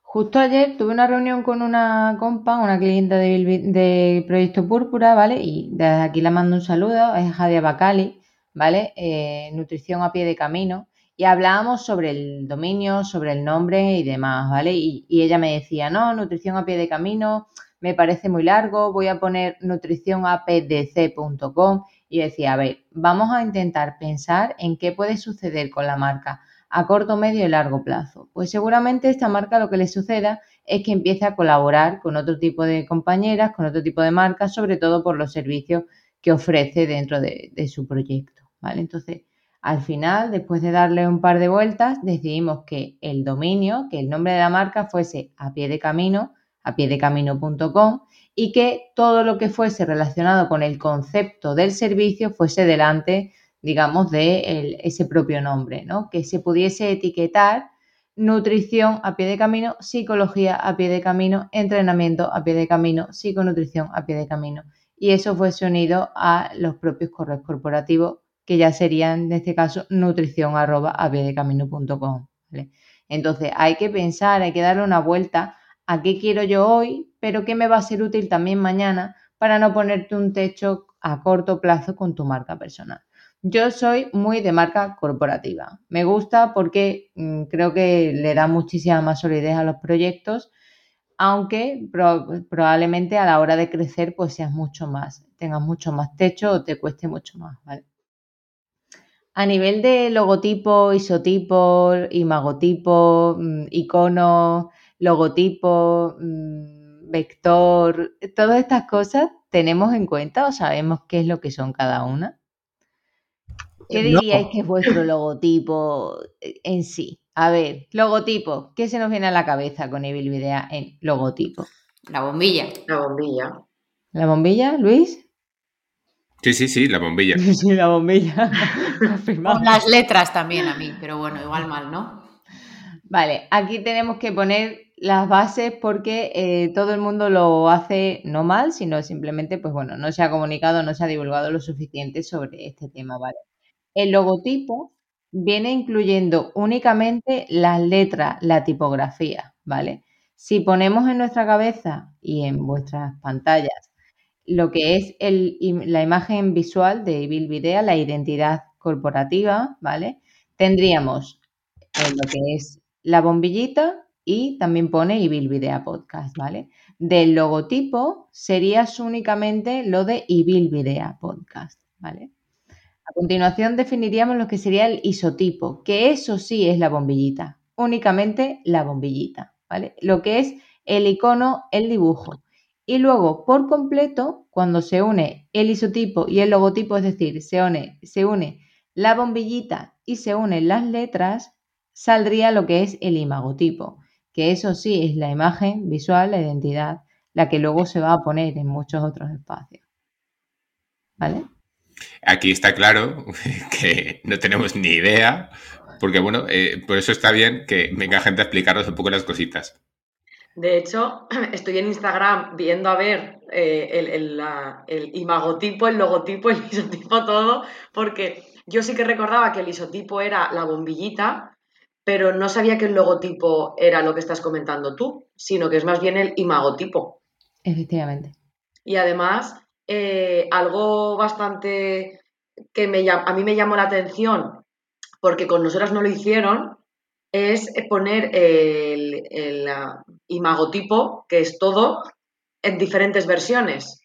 Justo ayer tuve una reunión con una compa, una clienta de, Proyecto Púrpura, ¿vale? Y desde aquí la mando un saludo, es Jadia Bacali, ¿vale? Eh, nutrición a pie de camino. Y hablábamos sobre el dominio, sobre el nombre y demás, ¿vale? Y, ella me decía, no, nutrición a pie de camino, me parece muy largo, voy a poner nutricionapdc.com y decía, a ver, vamos a intentar pensar en qué puede suceder con la marca a corto, medio y largo plazo. Pues seguramente esta marca lo que le suceda es que empiece a colaborar con otro tipo de compañeras, con otro tipo de marcas, sobre todo por los servicios que ofrece dentro de, su proyecto. Entonces, al final, después de darle un par de vueltas, decidimos que el dominio, que el nombre de la marca fuese a pie de camino, a pie de camino.com y que todo lo que fuese relacionado con el concepto del servicio fuese delante, digamos, de ese propio nombre, ¿no? Que se pudiese etiquetar nutrición a pie de camino, psicología a pie de camino, entrenamiento a pie de camino, psiconutrición a pie de camino. Y eso fuese unido a los propios correos corporativos, que ya serían, en este caso, nutrición arroba camino.com. Entonces, hay que pensar, hay que darle una vuelta a qué quiero yo hoy, pero qué me va a ser útil también mañana para no ponerte un techo a corto plazo con tu marca personal. Yo soy muy de marca corporativa. Me gusta porque mm, creo que le da muchísima más solidez a los proyectos, aunque probablemente a la hora de crecer pues seas mucho más, tengas mucho más techo o te cueste mucho más, A nivel de logotipo, isotipo, imagotipo, mm, icono, logotipo, mm, vector, todas estas cosas tenemos en cuenta o sabemos qué es lo que son cada una. ¿Qué diríais que es vuestro logotipo en sí? A ver, logotipo, ¿qué se nos viene a la cabeza con Evil Video en logotipo? La bombilla. La bombilla. ¿La bombilla, Luis? Sí, sí, sí, la bombilla. Sí, la bombilla. Con las letras también a mí, pero bueno, igual mal, ¿no? Vale, aquí tenemos que poner las bases porque eh, todo el mundo lo hace no mal, sino simplemente, pues bueno, no se ha comunicado, no se ha divulgado lo suficiente sobre este tema, ¿vale? El logotipo viene incluyendo únicamente las letras, la tipografía, ¿vale? Si ponemos en nuestra cabeza y en vuestras pantallas lo que es la imagen visual de Bill Video, la identidad corporativa, ¿vale? Tendríamos lo que es la bombillita, y también pone Ibil Video Podcast, ¿vale? Del logotipo serías únicamente lo de Ibil Video Podcast, ¿vale? A continuación definiríamos lo que sería el isotipo, que eso sí es la bombillita, únicamente la bombillita, ¿vale? Lo que es el icono, el dibujo. Y luego, por completo, cuando se une el isotipo y el logotipo, es decir, se une, se une la bombillita y se unen las letras, saldría lo que es el imagotipo que eso sí es la imagen visual, la identidad, la que luego se va a poner en muchos otros espacios. ¿Vale? Aquí está claro que no tenemos ni idea, porque bueno, eh, por eso está bien que venga gente a explicarnos un poco las cositas. De hecho, estoy en Instagram viendo a ver eh, el, el, imagotipo, el logotipo, el isotipo, todo, porque yo sí que recordaba que el isotipo era la bombillita, pero no sabía que el logotipo era lo que estás comentando tú, sino que es más bien el imagotipo. Efectivamente. Y además, eh, algo bastante que me, a mí me llamó la atención, porque con nosotras no lo hicieron, es poner el, el imagotipo, que es todo, en diferentes versiones.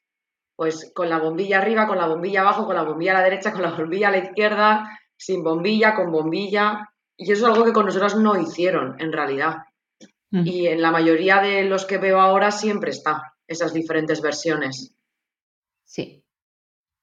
Pues con la bombilla arriba, con la bombilla abajo, con la bombilla a la derecha, con la bombilla a la izquierda, sin bombilla, con bombilla. Y eso es algo que con nosotras no hicieron, en realidad. Mm. Y en la mayoría de los que veo ahora siempre está, esas diferentes versiones. Sí.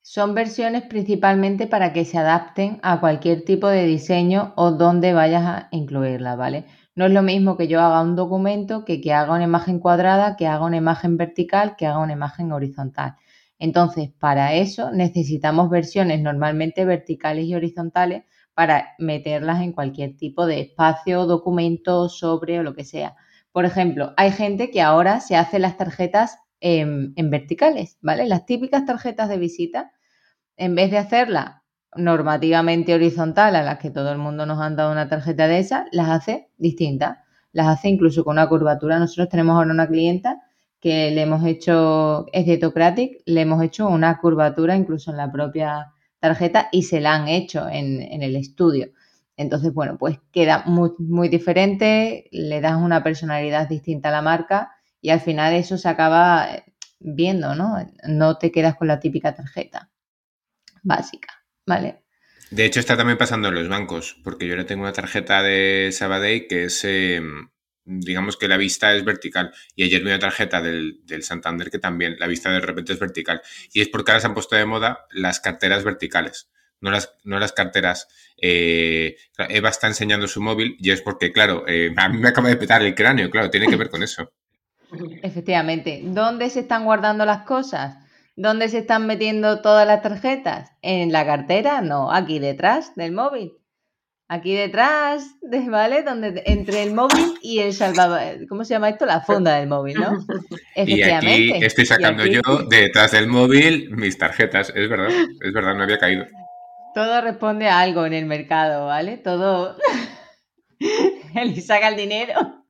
Son versiones principalmente para que se adapten a cualquier tipo de diseño o donde vayas a incluirla, ¿vale? No es lo mismo que yo haga un documento que que haga una imagen cuadrada, que haga una imagen vertical, que haga una imagen horizontal. Entonces, para eso necesitamos versiones normalmente verticales y horizontales para meterlas en cualquier tipo de espacio, documento, sobre o lo que sea. Por ejemplo, hay gente que ahora se hace las tarjetas en, verticales, ¿vale? Las típicas tarjetas de visita, en vez de hacerla normativamente horizontal a las que todo el mundo nos han dado una tarjeta de esas, las hace distintas. Las hace incluso con una curvatura. Nosotros tenemos ahora una clienta que le hemos hecho, es de le hemos hecho una curvatura incluso en la propia tarjeta y se la han hecho en, el estudio. Entonces, bueno, pues queda muy, muy diferente, le das una personalidad distinta a la marca y al final eso se acaba eh, viendo, ¿no? No te quedas con la típica tarjeta básica, ¿vale? De hecho, está también pasando en los bancos, porque yo ahora tengo una tarjeta de Sabadell que es, em, digamos que la vista es vertical. Y ayer vi una tarjeta del, Santander que también la vista de repente es vertical. Y es porque ahora se han puesto de moda las carteras verticales, no las, no las carteras. Eh, Eva está enseñando su móvil y es porque, claro, eh, a mí me acaba de petar el cráneo, claro, tiene que ver con eso. Efectivamente. ¿Dónde se están guardando las cosas? ¿Dónde se están metiendo todas las tarjetas? ¿En la cartera? No, aquí detrás del móvil aquí detrás, ¿vale? Donde entre el móvil y el salvador, ¿cómo se llama esto? La funda del móvil, ¿no? Efectivamente. Y aquí estoy sacando yo detrás del móvil mis tarjetas, es verdad, es verdad, no había caído. Todo responde a algo en el mercado, ¿vale? Todo. Eli saca el dinero.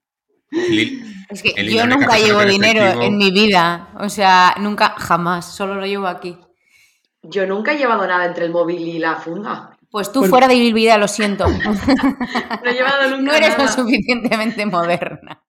Es que yo nunca llevo dinero en mi vida, o sea, nunca, jamás, solo lo llevo aquí. Yo nunca he llevado nada entre el móvil y la funda. Pues tú fuera de Vida, lo siento. no he llevado nunca No eres lo suficientemente moderna.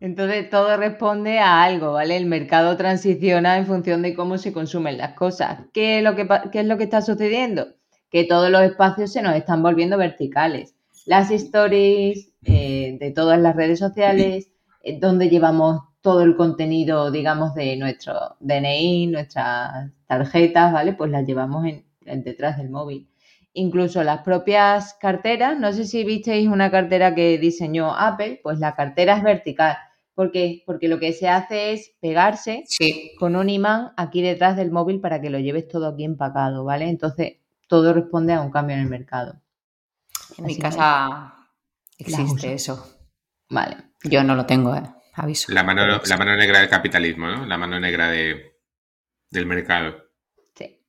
Entonces todo responde a algo, ¿vale? El mercado transiciona en función de cómo se consumen las cosas. ¿Qué es lo que, es lo que está sucediendo? Que todos los espacios se nos están volviendo verticales. Las stories eh, de todas las redes sociales, eh, donde llevamos todo el contenido, digamos, de nuestro DNI, nuestras tarjetas, ¿vale? Pues las llevamos en, detrás del móvil. Incluso las propias carteras, no sé si visteis una cartera que diseñó Apple, pues la cartera es vertical. ¿Por qué? Porque lo que se hace es pegarse con un imán aquí detrás del móvil para que lo lleves todo aquí empacado, ¿vale? Entonces, todo responde a un cambio en el mercado. En mi casa existe eso. Vale. Yo no lo tengo, ¿eh? La mano, la mano negra del capitalismo, ¿no? La mano negra de, del mercado. Sí.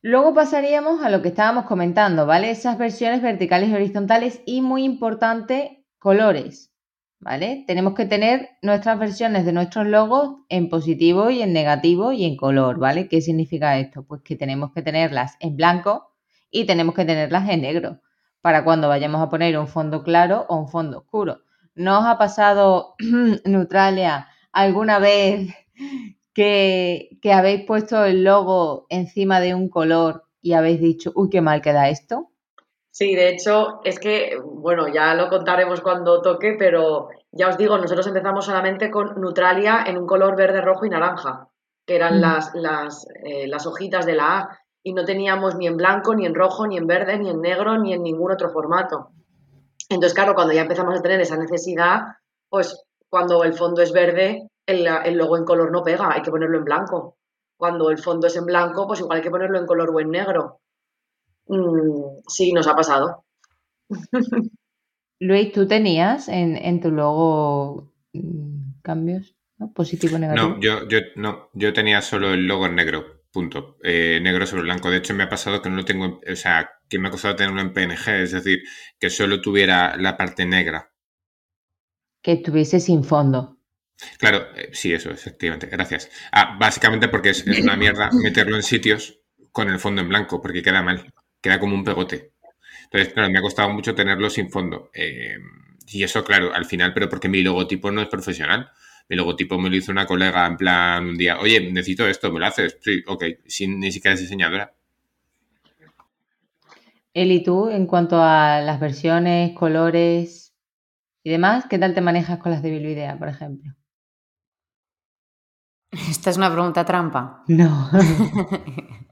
Luego pasaríamos a lo que estábamos comentando, ¿vale? Esas versiones verticales y horizontales y muy importante, colores, ¿vale? Tenemos que tener nuestras versiones de nuestros logos en positivo y en negativo y en color, ¿vale? ¿Qué significa esto? Pues que tenemos que tenerlas en blanco y tenemos que tenerlas en negro para cuando vayamos a poner un fondo claro o un fondo oscuro. ¿No os ha pasado, Neutralia, alguna vez que, habéis puesto el logo encima de un color y habéis dicho, uy, qué mal queda esto? Sí, de hecho, es que, bueno, ya lo contaremos cuando toque, pero ya os digo, nosotros empezamos solamente con Neutralia en un color verde, rojo y naranja, que eran las, las, eh, las hojitas de la A, y no teníamos ni en blanco, ni en rojo, ni en verde, ni en negro, ni en ningún otro formato. Entonces, claro, cuando ya empezamos a tener esa necesidad, pues cuando el fondo es verde, el, logo en color no pega, hay que ponerlo en blanco. Cuando el fondo es en blanco, pues igual hay que ponerlo en color o en negro. Mm, sí, nos ha pasado. Luis, ¿tú tenías en, tu logo mm, cambios? ¿no? ¿Positivo o negativo? No yo, yo, no, yo tenía solo el logo en negro. Punto. Eh, negro sobre blanco. De hecho, me ha pasado que no lo tengo, o sea, que me ha costado tenerlo en PNG, es decir, que solo tuviera la parte negra. Que estuviese sin fondo. Claro, eh, sí, eso, efectivamente. Gracias. Ah, básicamente porque es, una mierda meterlo en sitios con el fondo en blanco, porque queda mal. Queda como un pegote. Entonces, claro, me ha costado mucho tenerlo sin fondo. Eh, y eso, claro, al final, pero porque mi logotipo no es profesional mi logotipo me lo hizo una colega en plan un día, oye, necesito esto, ¿me lo haces? Sí, ok, sin ni siquiera es diseñadora. Eli, tú, en cuanto a las versiones, colores y demás, ¿qué tal te manejas con las de Bilvidea, por ejemplo? Esta es una pregunta trampa. No.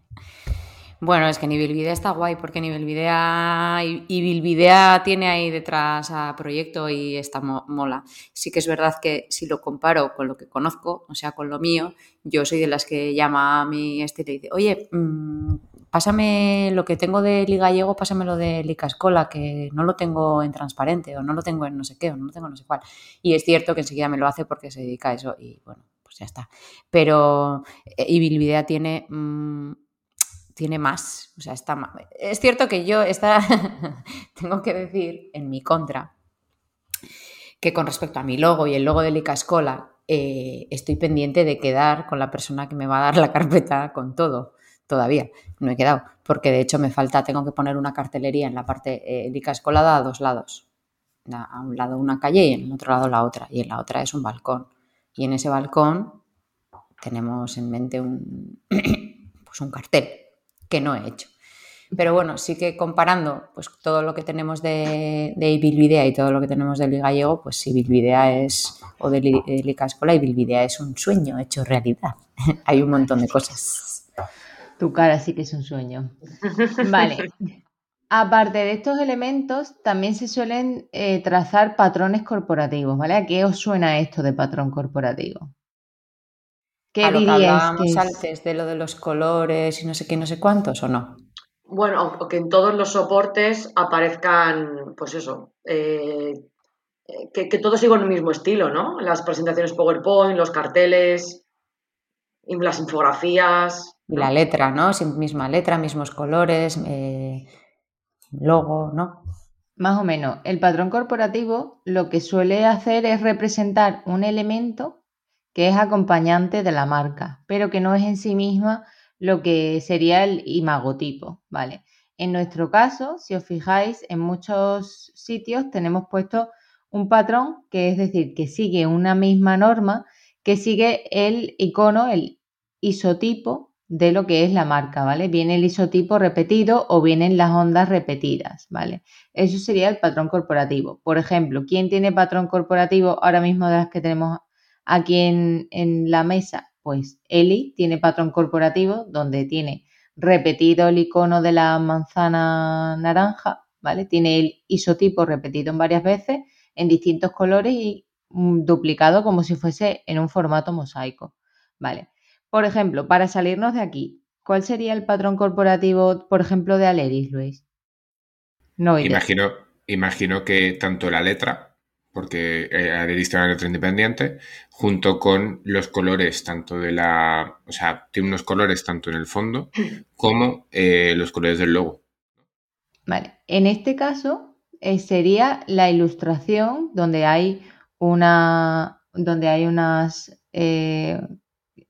Bueno, es que Nibilvidea está guay porque Nibilvidea y, y Bilvidea tiene ahí detrás a proyecto y está mola. Sí que es verdad que si lo comparo con lo que conozco, o sea, con lo mío, yo soy de las que llama a mi este y dice, oye, mm, pásame lo que tengo de Li Gallego, pásamelo de Licascola, que no lo tengo en transparente, o no lo tengo en no sé qué, o no lo tengo en no sé cuál. Y es cierto que enseguida me lo hace porque se dedica a eso, y bueno, pues ya está. Pero, eh, y Bilvidea tiene. Mm, tiene más, o sea, está más. Es cierto que yo está, tengo que decir en mi contra que con respecto a mi logo y el logo de Licascola, eh, estoy pendiente de quedar con la persona que me va a dar la carpeta con todo. Todavía no he quedado, porque de hecho me falta, tengo que poner una cartelería en la parte eh, Licascolada a dos lados. A un lado una calle y en el otro lado la otra. Y en la otra es un balcón. Y en ese balcón tenemos en mente un, pues un cartel que no he hecho. Pero bueno, sí que comparando pues, todo lo que tenemos de, de Bilvidea y todo lo que tenemos de Gallego, pues sí, Bilvidea es, o de Licascola y Bilvidea es un sueño hecho realidad. Hay un montón de cosas. Tu cara sí que es un sueño. Vale. Aparte de estos elementos, también se suelen eh, trazar patrones corporativos, ¿vale? ¿A qué os suena esto de patrón corporativo? ¿Qué diríais que antes de lo de los colores y no sé qué, no sé cuántos o no? Bueno, o que en todos los soportes aparezcan, pues eso, eh, eh, que, que, todo siga en el mismo estilo, ¿no? Las presentaciones PowerPoint, los carteles, las infografías. Y la letra, ¿no? misma letra, mismos colores, eh, logo, ¿no? Más o menos. El patrón corporativo lo que suele hacer es representar un elemento que es acompañante de la marca, pero que no es en sí misma lo que sería el imagotipo, ¿vale? En nuestro caso, si os fijáis, en muchos sitios tenemos puesto un patrón, que es decir, que sigue una misma norma, que sigue el icono, el isotipo de lo que es la marca, ¿vale? Viene el isotipo repetido o vienen las ondas repetidas, ¿vale? Eso sería el patrón corporativo. Por ejemplo, ¿quién tiene patrón corporativo ahora mismo de las que tenemos aquí en, en la mesa? Pues Eli tiene patrón corporativo donde tiene repetido el icono de la manzana naranja, ¿vale? Tiene el isotipo repetido en varias veces en distintos colores y mm, duplicado como si fuese en un formato mosaico, ¿vale? Por ejemplo, para salirnos de aquí, ¿cuál sería el patrón corporativo, por ejemplo, de Aleris, Luis? No, imagino, imagino que tanto la letra porque eh, es una letra independiente, junto con los colores tanto de la, o sea, tiene unos colores tanto en el fondo como eh, los colores del logo. Vale, en este caso eh, sería la ilustración donde hay una, donde hay unas, eh,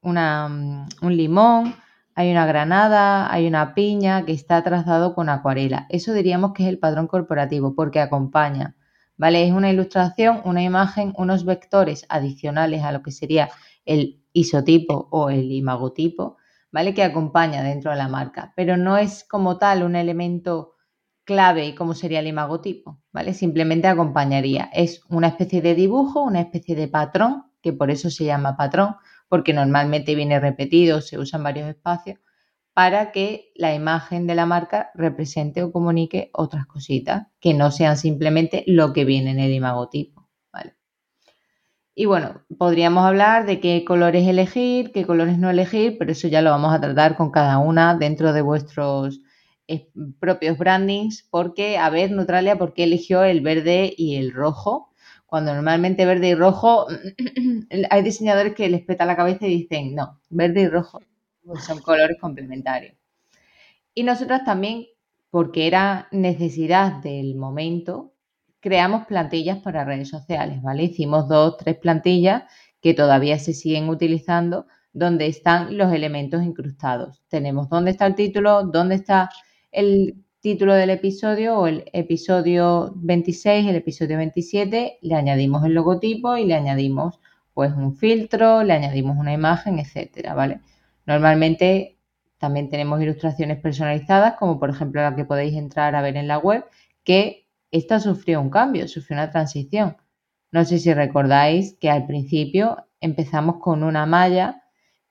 una, un limón, hay una granada, hay una piña que está trazado con acuarela. Eso diríamos que es el patrón corporativo porque acompaña ¿vale? Es una ilustración, una imagen, unos vectores adicionales a lo que sería el isotipo o el imagotipo, ¿vale? Que acompaña dentro de la marca, pero no es como tal un elemento clave como sería el imagotipo, ¿vale? Simplemente acompañaría. Es una especie de dibujo, una especie de patrón, que por eso se llama patrón, porque normalmente viene repetido, se usa en varios espacios, para que la imagen de la marca represente o comunique otras cositas que no sean simplemente lo que viene en el imagotipo. ¿vale? Y bueno, podríamos hablar de qué colores elegir, qué colores no elegir, pero eso ya lo vamos a tratar con cada una dentro de vuestros eh, propios brandings, porque, a ver, Neutralia, ¿por qué eligió el verde y el rojo? Cuando normalmente verde y rojo, hay diseñadores que les peta la cabeza y dicen, no, verde y rojo son colores complementarios. Y nosotras también, porque era necesidad del momento, creamos plantillas para redes sociales, ¿vale? Hicimos dos, tres plantillas que todavía se siguen utilizando, donde están los elementos incrustados. Tenemos dónde está el título, dónde está el título del episodio o el episodio 26, el episodio 27, le añadimos el logotipo y le añadimos pues un filtro, le añadimos una imagen, etcétera, ¿vale? Normalmente también tenemos ilustraciones personalizadas, como por ejemplo la que podéis entrar a ver en la web, que esta sufrió un cambio, sufrió una transición. No sé si recordáis que al principio empezamos con una malla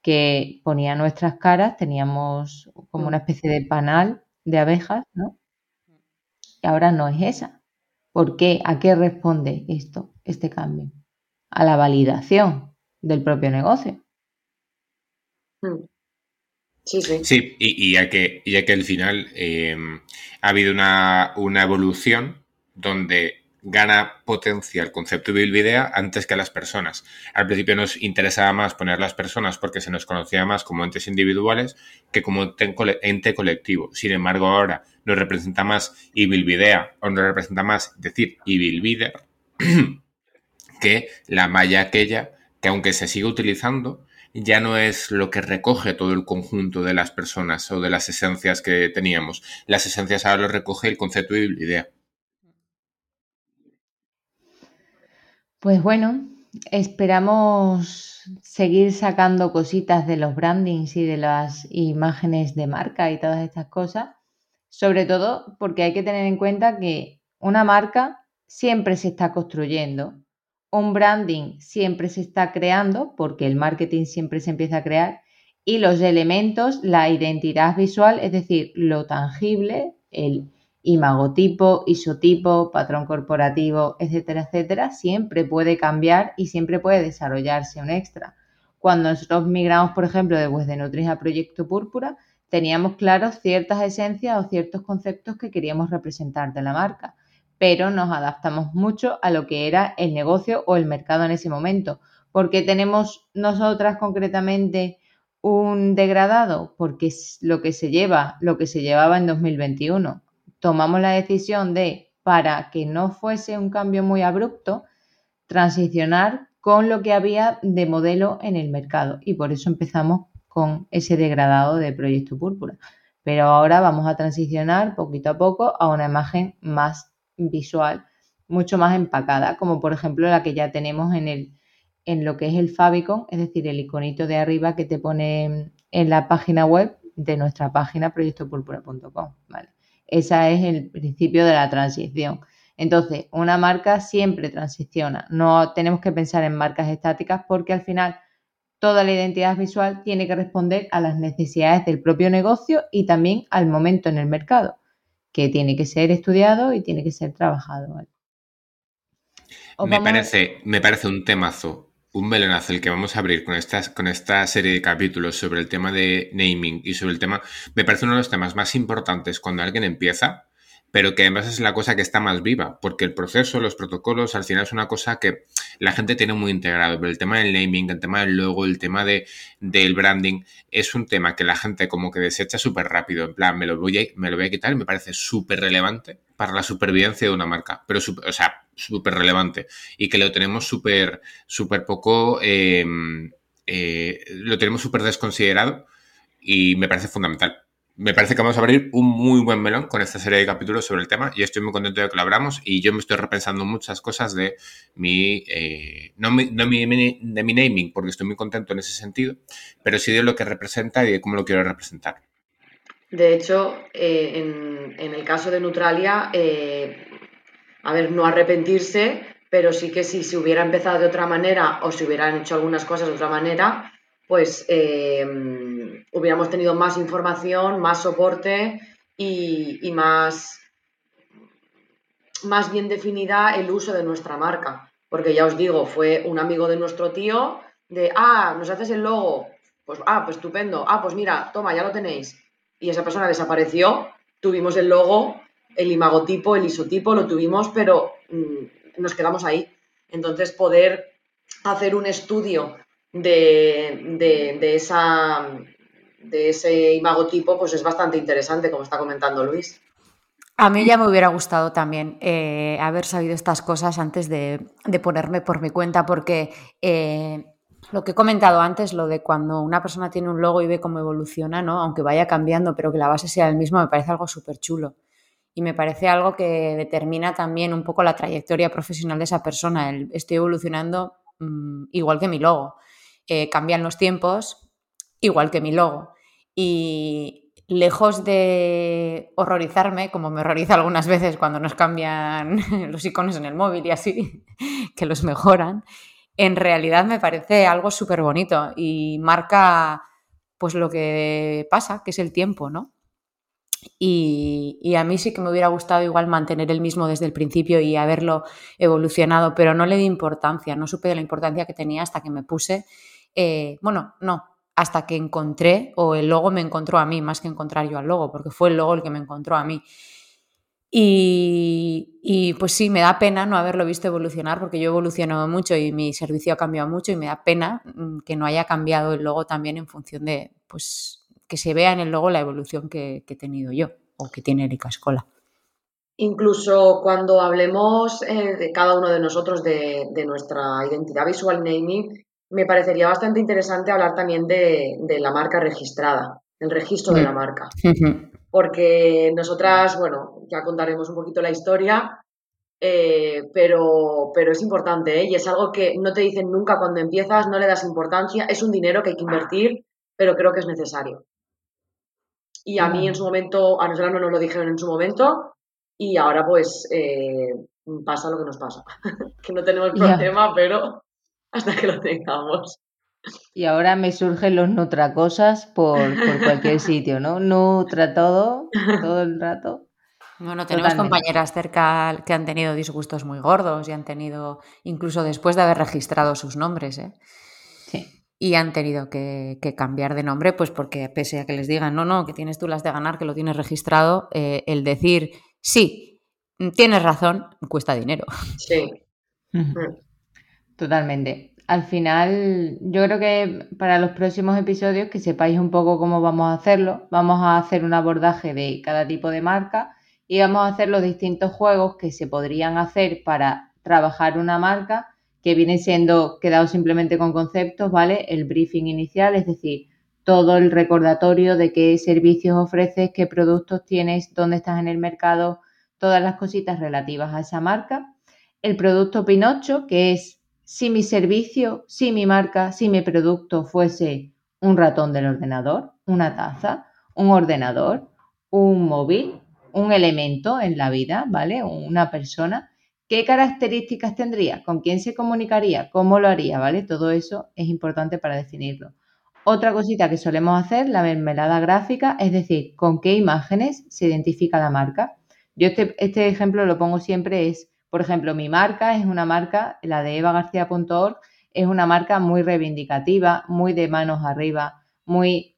que ponía nuestras caras, teníamos como una especie de panal de abejas, ¿no? Y ahora no es esa. ¿Por qué? ¿A qué responde esto, este cambio? A la validación del propio negocio. Sí, sí. Sí, y, ya, que, ya que al final eh, ha habido una, una evolución donde gana potencia el concepto de Bilbidea antes que las personas. Al principio nos interesaba más poner las personas porque se nos conocía más como entes individuales que como ente colectivo. Sin embargo, ahora nos representa más Ibilbidea o nos representa más decir Ibilbider que la malla aquella que aunque se sigue utilizando, ya no es lo que recoge todo el conjunto de las personas o de las esencias que teníamos. Las esencias ahora lo recoge el concepto de Ibilbidea. Pues bueno, esperamos seguir sacando cositas de los brandings y de las imágenes de marca y todas estas cosas, sobre todo porque hay que tener en cuenta que una marca siempre se está construyendo, un branding siempre se está creando porque el marketing siempre se empieza a crear y los elementos, la identidad visual, es decir, lo tangible, el imagotipo, isotipo, patrón corporativo, etcétera, etcétera, siempre puede cambiar y siempre puede desarrollarse un extra. Cuando nosotros migramos, por ejemplo, de Web de Nutris a Proyecto Púrpura, teníamos claros ciertas esencias o ciertos conceptos que queríamos representar de la marca, pero nos adaptamos mucho a lo que era el negocio o el mercado en ese momento. porque tenemos nosotras concretamente un degradado? Porque es lo que se lleva, lo que se llevaba en 2021 tomamos la decisión de, para que no fuese un cambio muy abrupto, transicionar con lo que había de modelo en el mercado. Y por eso empezamos con ese degradado de Proyecto Púrpura. Pero ahora vamos a transicionar poquito a poco a una imagen más visual, mucho más empacada, como por ejemplo la que ya tenemos en, el, en lo que es el Fabicon, es decir, el iconito de arriba que te pone en la página web de nuestra página proyectopúrpura.com. ¿vale? Ese es el principio de la transición. Entonces, una marca siempre transiciona. No tenemos que pensar en marcas estáticas porque al final toda la identidad visual tiene que responder a las necesidades del propio negocio y también al momento en el mercado, que tiene que ser estudiado y tiene que ser trabajado. Me, parece, me parece un temazo un melonazo el que vamos a abrir con, estas, con esta serie de capítulos sobre el tema de naming y sobre el tema, me parece uno de los temas más importantes cuando alguien empieza, pero que además es la cosa que está más viva, porque el proceso, los protocolos, al final es una cosa que la gente tiene muy integrado, pero el tema del naming, el tema del logo, el tema de, del branding, es un tema que la gente como que desecha súper rápido, en plan, me lo voy a, me lo voy a quitar y me parece súper relevante para la supervivencia de una marca, pero, o sea, súper relevante y que lo tenemos súper, súper poco, em, eh, lo tenemos súper desconsiderado y me parece fundamental me parece que vamos a abrir un muy buen melón con esta serie de capítulos sobre el tema y estoy muy contento de que lo abramos y yo me estoy repensando muchas cosas de mi, eh, no, mi, de mi naming, porque estoy muy contento en ese sentido, pero sí de lo que representa y de cómo lo quiero representar. De hecho, eh, en, el caso de Neutralia, eh, a ver, no arrepentirse, pero sí que si se hubiera empezado de otra manera o si hubieran hecho algunas cosas de otra manera, pues eh, hubiéramos tenido más información, más soporte y, más, más bien definida el uso de nuestra marca. Porque ya os digo, fue un amigo de nuestro tío de, ah, nos haces el logo, pues, ah, pues estupendo, ah, pues mira, toma, ya lo tenéis. Y esa persona desapareció, tuvimos el logo, el imagotipo, el isotipo, lo tuvimos, pero mm, nos quedamos ahí. Entonces, poder hacer un estudio de, de, esa, de ese imagotipo, pues es bastante interesante, como está comentando Luis. A mí ya me hubiera gustado también eh, haber sabido estas cosas antes de, ponerme por mi cuenta, porque eh, lo que he comentado antes, lo de cuando una persona tiene un logo y ve cómo evoluciona, ¿no? aunque vaya cambiando, pero que la base sea el mismo, me parece algo súper chulo. Y me parece algo que determina también un poco la trayectoria profesional de esa persona. estoy evolucionando mm, igual que mi logo. Eh, cambian los tiempos, igual que mi logo. Y lejos de horrorizarme, como me horroriza algunas veces cuando nos cambian los iconos en el móvil y así, que los mejoran, en realidad me parece algo súper bonito y marca pues lo que pasa, que es el tiempo, ¿no? Y, y, a mí sí que me hubiera gustado igual mantener el mismo desde el principio y haberlo evolucionado, pero no le di importancia, no supe de la importancia que tenía hasta que me puse eh, bueno, no, hasta que encontré, o el logo me encontró a mí, más que encontrar yo al logo, porque fue el logo el que me encontró a mí. Y, pues sí, me da pena no haberlo visto evolucionar porque yo he evolucionado mucho y mi servicio ha cambiado mucho y me da pena mm, que no haya cambiado el logo también en función de, pues, que se vea en el logo la evolución que, he tenido yo o que tiene Erika Escola. Incluso cuando hablemos eh, de cada uno de nosotros de, nuestra identidad visual naming, me parecería bastante interesante hablar también de, la marca registrada, el registro de la mm. marca porque nosotras, bueno, ya contaremos un poquito la historia, eh, pero, pero es importante ¿eh? y es algo que no te dicen nunca cuando empiezas, no le das importancia, es un dinero que hay que invertir, pero creo que es necesario. Y a mí en su momento, a nosotros no nos lo dijeron en su momento y ahora pues eh, pasa lo que nos pasa, que no tenemos problema, pero hasta que lo tengamos. Y ahora me surgen los nutracosas por, por cualquier sitio, ¿no? Nutra todo, todo el rato. Bueno, tenemos compañeras cerca que han tenido disgustos muy gordos y han tenido, incluso después de haber registrado sus nombres, ¿eh? Sí. Y han tenido que, cambiar de nombre, pues porque pese a que les digan, no, no, que tienes tú las de ganar, que lo tienes registrado, eh, el decir, sí, tienes razón, cuesta dinero. Sí. Totalmente al final, yo creo que para los próximos episodios que sepáis un poco cómo vamos a hacerlo, vamos a hacer un abordaje de cada tipo de marca y vamos a hacer los distintos juegos que se podrían hacer para trabajar una marca que viene siendo quedado simplemente con conceptos, ¿vale? El briefing inicial, es decir, todo el recordatorio de qué servicios ofreces, qué productos tienes, dónde estás en el mercado, todas las cositas relativas a esa marca. El producto Pinocho, que es si mi servicio, si mi marca, si mi producto fuese un ratón del ordenador, una taza, un ordenador, un móvil, un elemento en la vida, ¿vale? Una persona, ¿qué características tendría? ¿Con quién se comunicaría? ¿Cómo lo haría? ¿Vale? Todo eso es importante para definirlo. Otra cosita que solemos hacer, la mermelada gráfica, es decir, con qué imágenes se identifica la marca. Yo este, este ejemplo lo pongo siempre, es por ejemplo, mi marca es una marca, la de evagarcía.org, es una marca muy reivindicativa, muy de manos arriba, muy,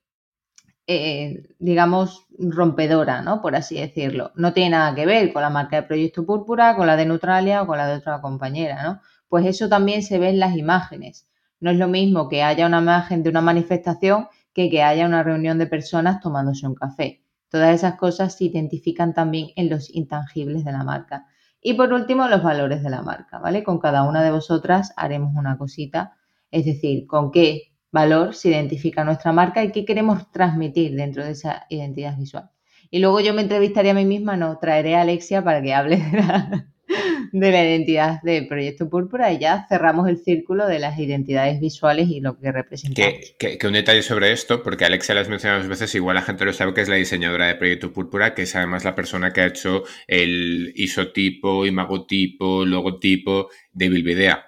eh, digamos, rompedora, ¿no? Por así decirlo. No tiene nada que ver con la marca de Proyecto Púrpura, con la de Neutralia o con la de otra compañera, ¿no? Pues eso también se ve en las imágenes. No es lo mismo que haya una imagen de una manifestación que que haya una reunión de personas tomándose un café. Todas esas cosas se identifican también en los intangibles de la marca. Y por último, los valores de la marca, ¿vale? Con cada una de vosotras haremos una cosita, es decir, con qué valor se identifica nuestra marca y qué queremos transmitir dentro de esa identidad visual. Y luego yo me entrevistaré a mí misma, no, traeré a Alexia para que hable de la, de la identidad de Proyecto Púrpura y ya cerramos el círculo de las identidades visuales y lo que representamos. Que, un detalle sobre esto, porque Alexia lo has mencionado dos veces, igual la gente lo sabe que es la diseñadora de Proyecto Púrpura, que es además la persona que ha hecho el isotipo, imagotipo, logotipo de Bilbidea.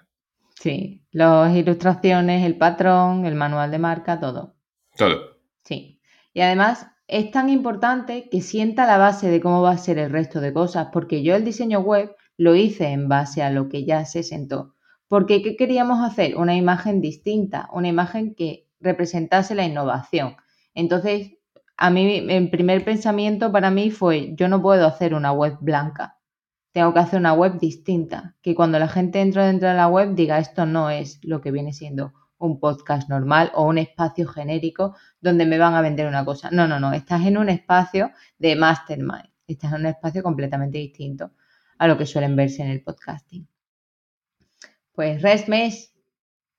Sí, las ilustraciones, el patrón, el manual de marca, todo. Todo. Sí. Y además es tan importante que sienta la base de cómo va a ser el resto de cosas, porque yo el diseño web lo hice en base a lo que ya se sentó. Porque ¿qué queríamos hacer? Una imagen distinta, una imagen que representase la innovación. Entonces, a mí, el primer pensamiento para mí fue, yo no puedo hacer una web blanca, tengo que hacer una web distinta, que cuando la gente entra dentro de la web diga, esto no es lo que viene siendo un podcast normal o un espacio genérico donde me van a vender una cosa. No, no, no, estás en un espacio de mastermind, estás en un espacio completamente distinto a lo que suelen verse en el podcasting. Pues Resmes,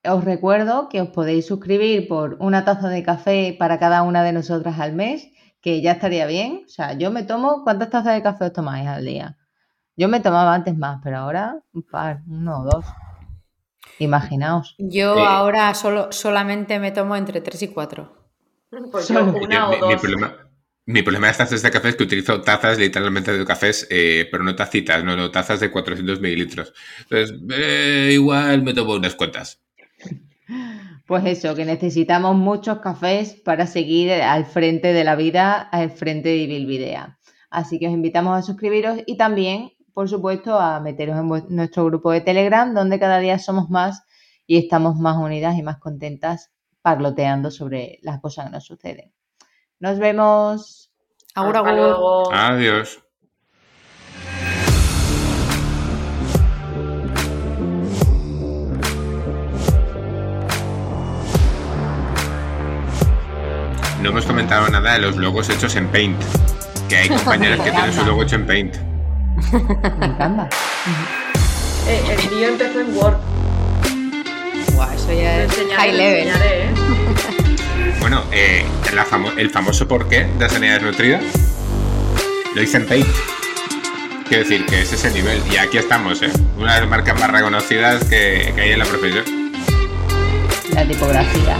os recuerdo que os podéis suscribir por una taza de café para cada una de nosotras al mes, que ya estaría bien. O sea, yo me tomo, ¿cuántas tazas de café os tomáis al día? Yo me tomaba antes más, pero ahora un par, uno o dos. Imaginaos. Yo ahora solo, solamente me tomo entre tres y cuatro. Pues yo una o dos. Mi problema de estas tazas de café es que utilizo tazas literalmente de cafés, eh, pero no tacitas, no, no, tazas de 400 mililitros. Entonces, eh, igual me tomo unas cuantas. Pues eso, que necesitamos muchos cafés para seguir al frente de la vida, al frente de Bilbidea. Así que os invitamos a suscribiros y también, por supuesto, a meteros en nuestro grupo de Telegram, donde cada día somos más y estamos más unidas y más contentas parloteando sobre las cosas que nos suceden. Nos vemos. Agur, Hasta agur. luego. Adiós. No hemos comentado nada de los logos hechos en Paint. Que hay compañeros que tienen su logo hecho en Paint. Me encanta. Eh, el mío empezó en Word. Buah, eso ya es enseñaré, high level. enseñaré, ¿eh? Bueno, eh, la el famoso porqué de sanidad desnutrida lo hice en Paint. Quiero decir que es ese nivel. Y aquí estamos, ¿eh? Una de las marcas más reconocidas que hay en la profesión. La tipografía.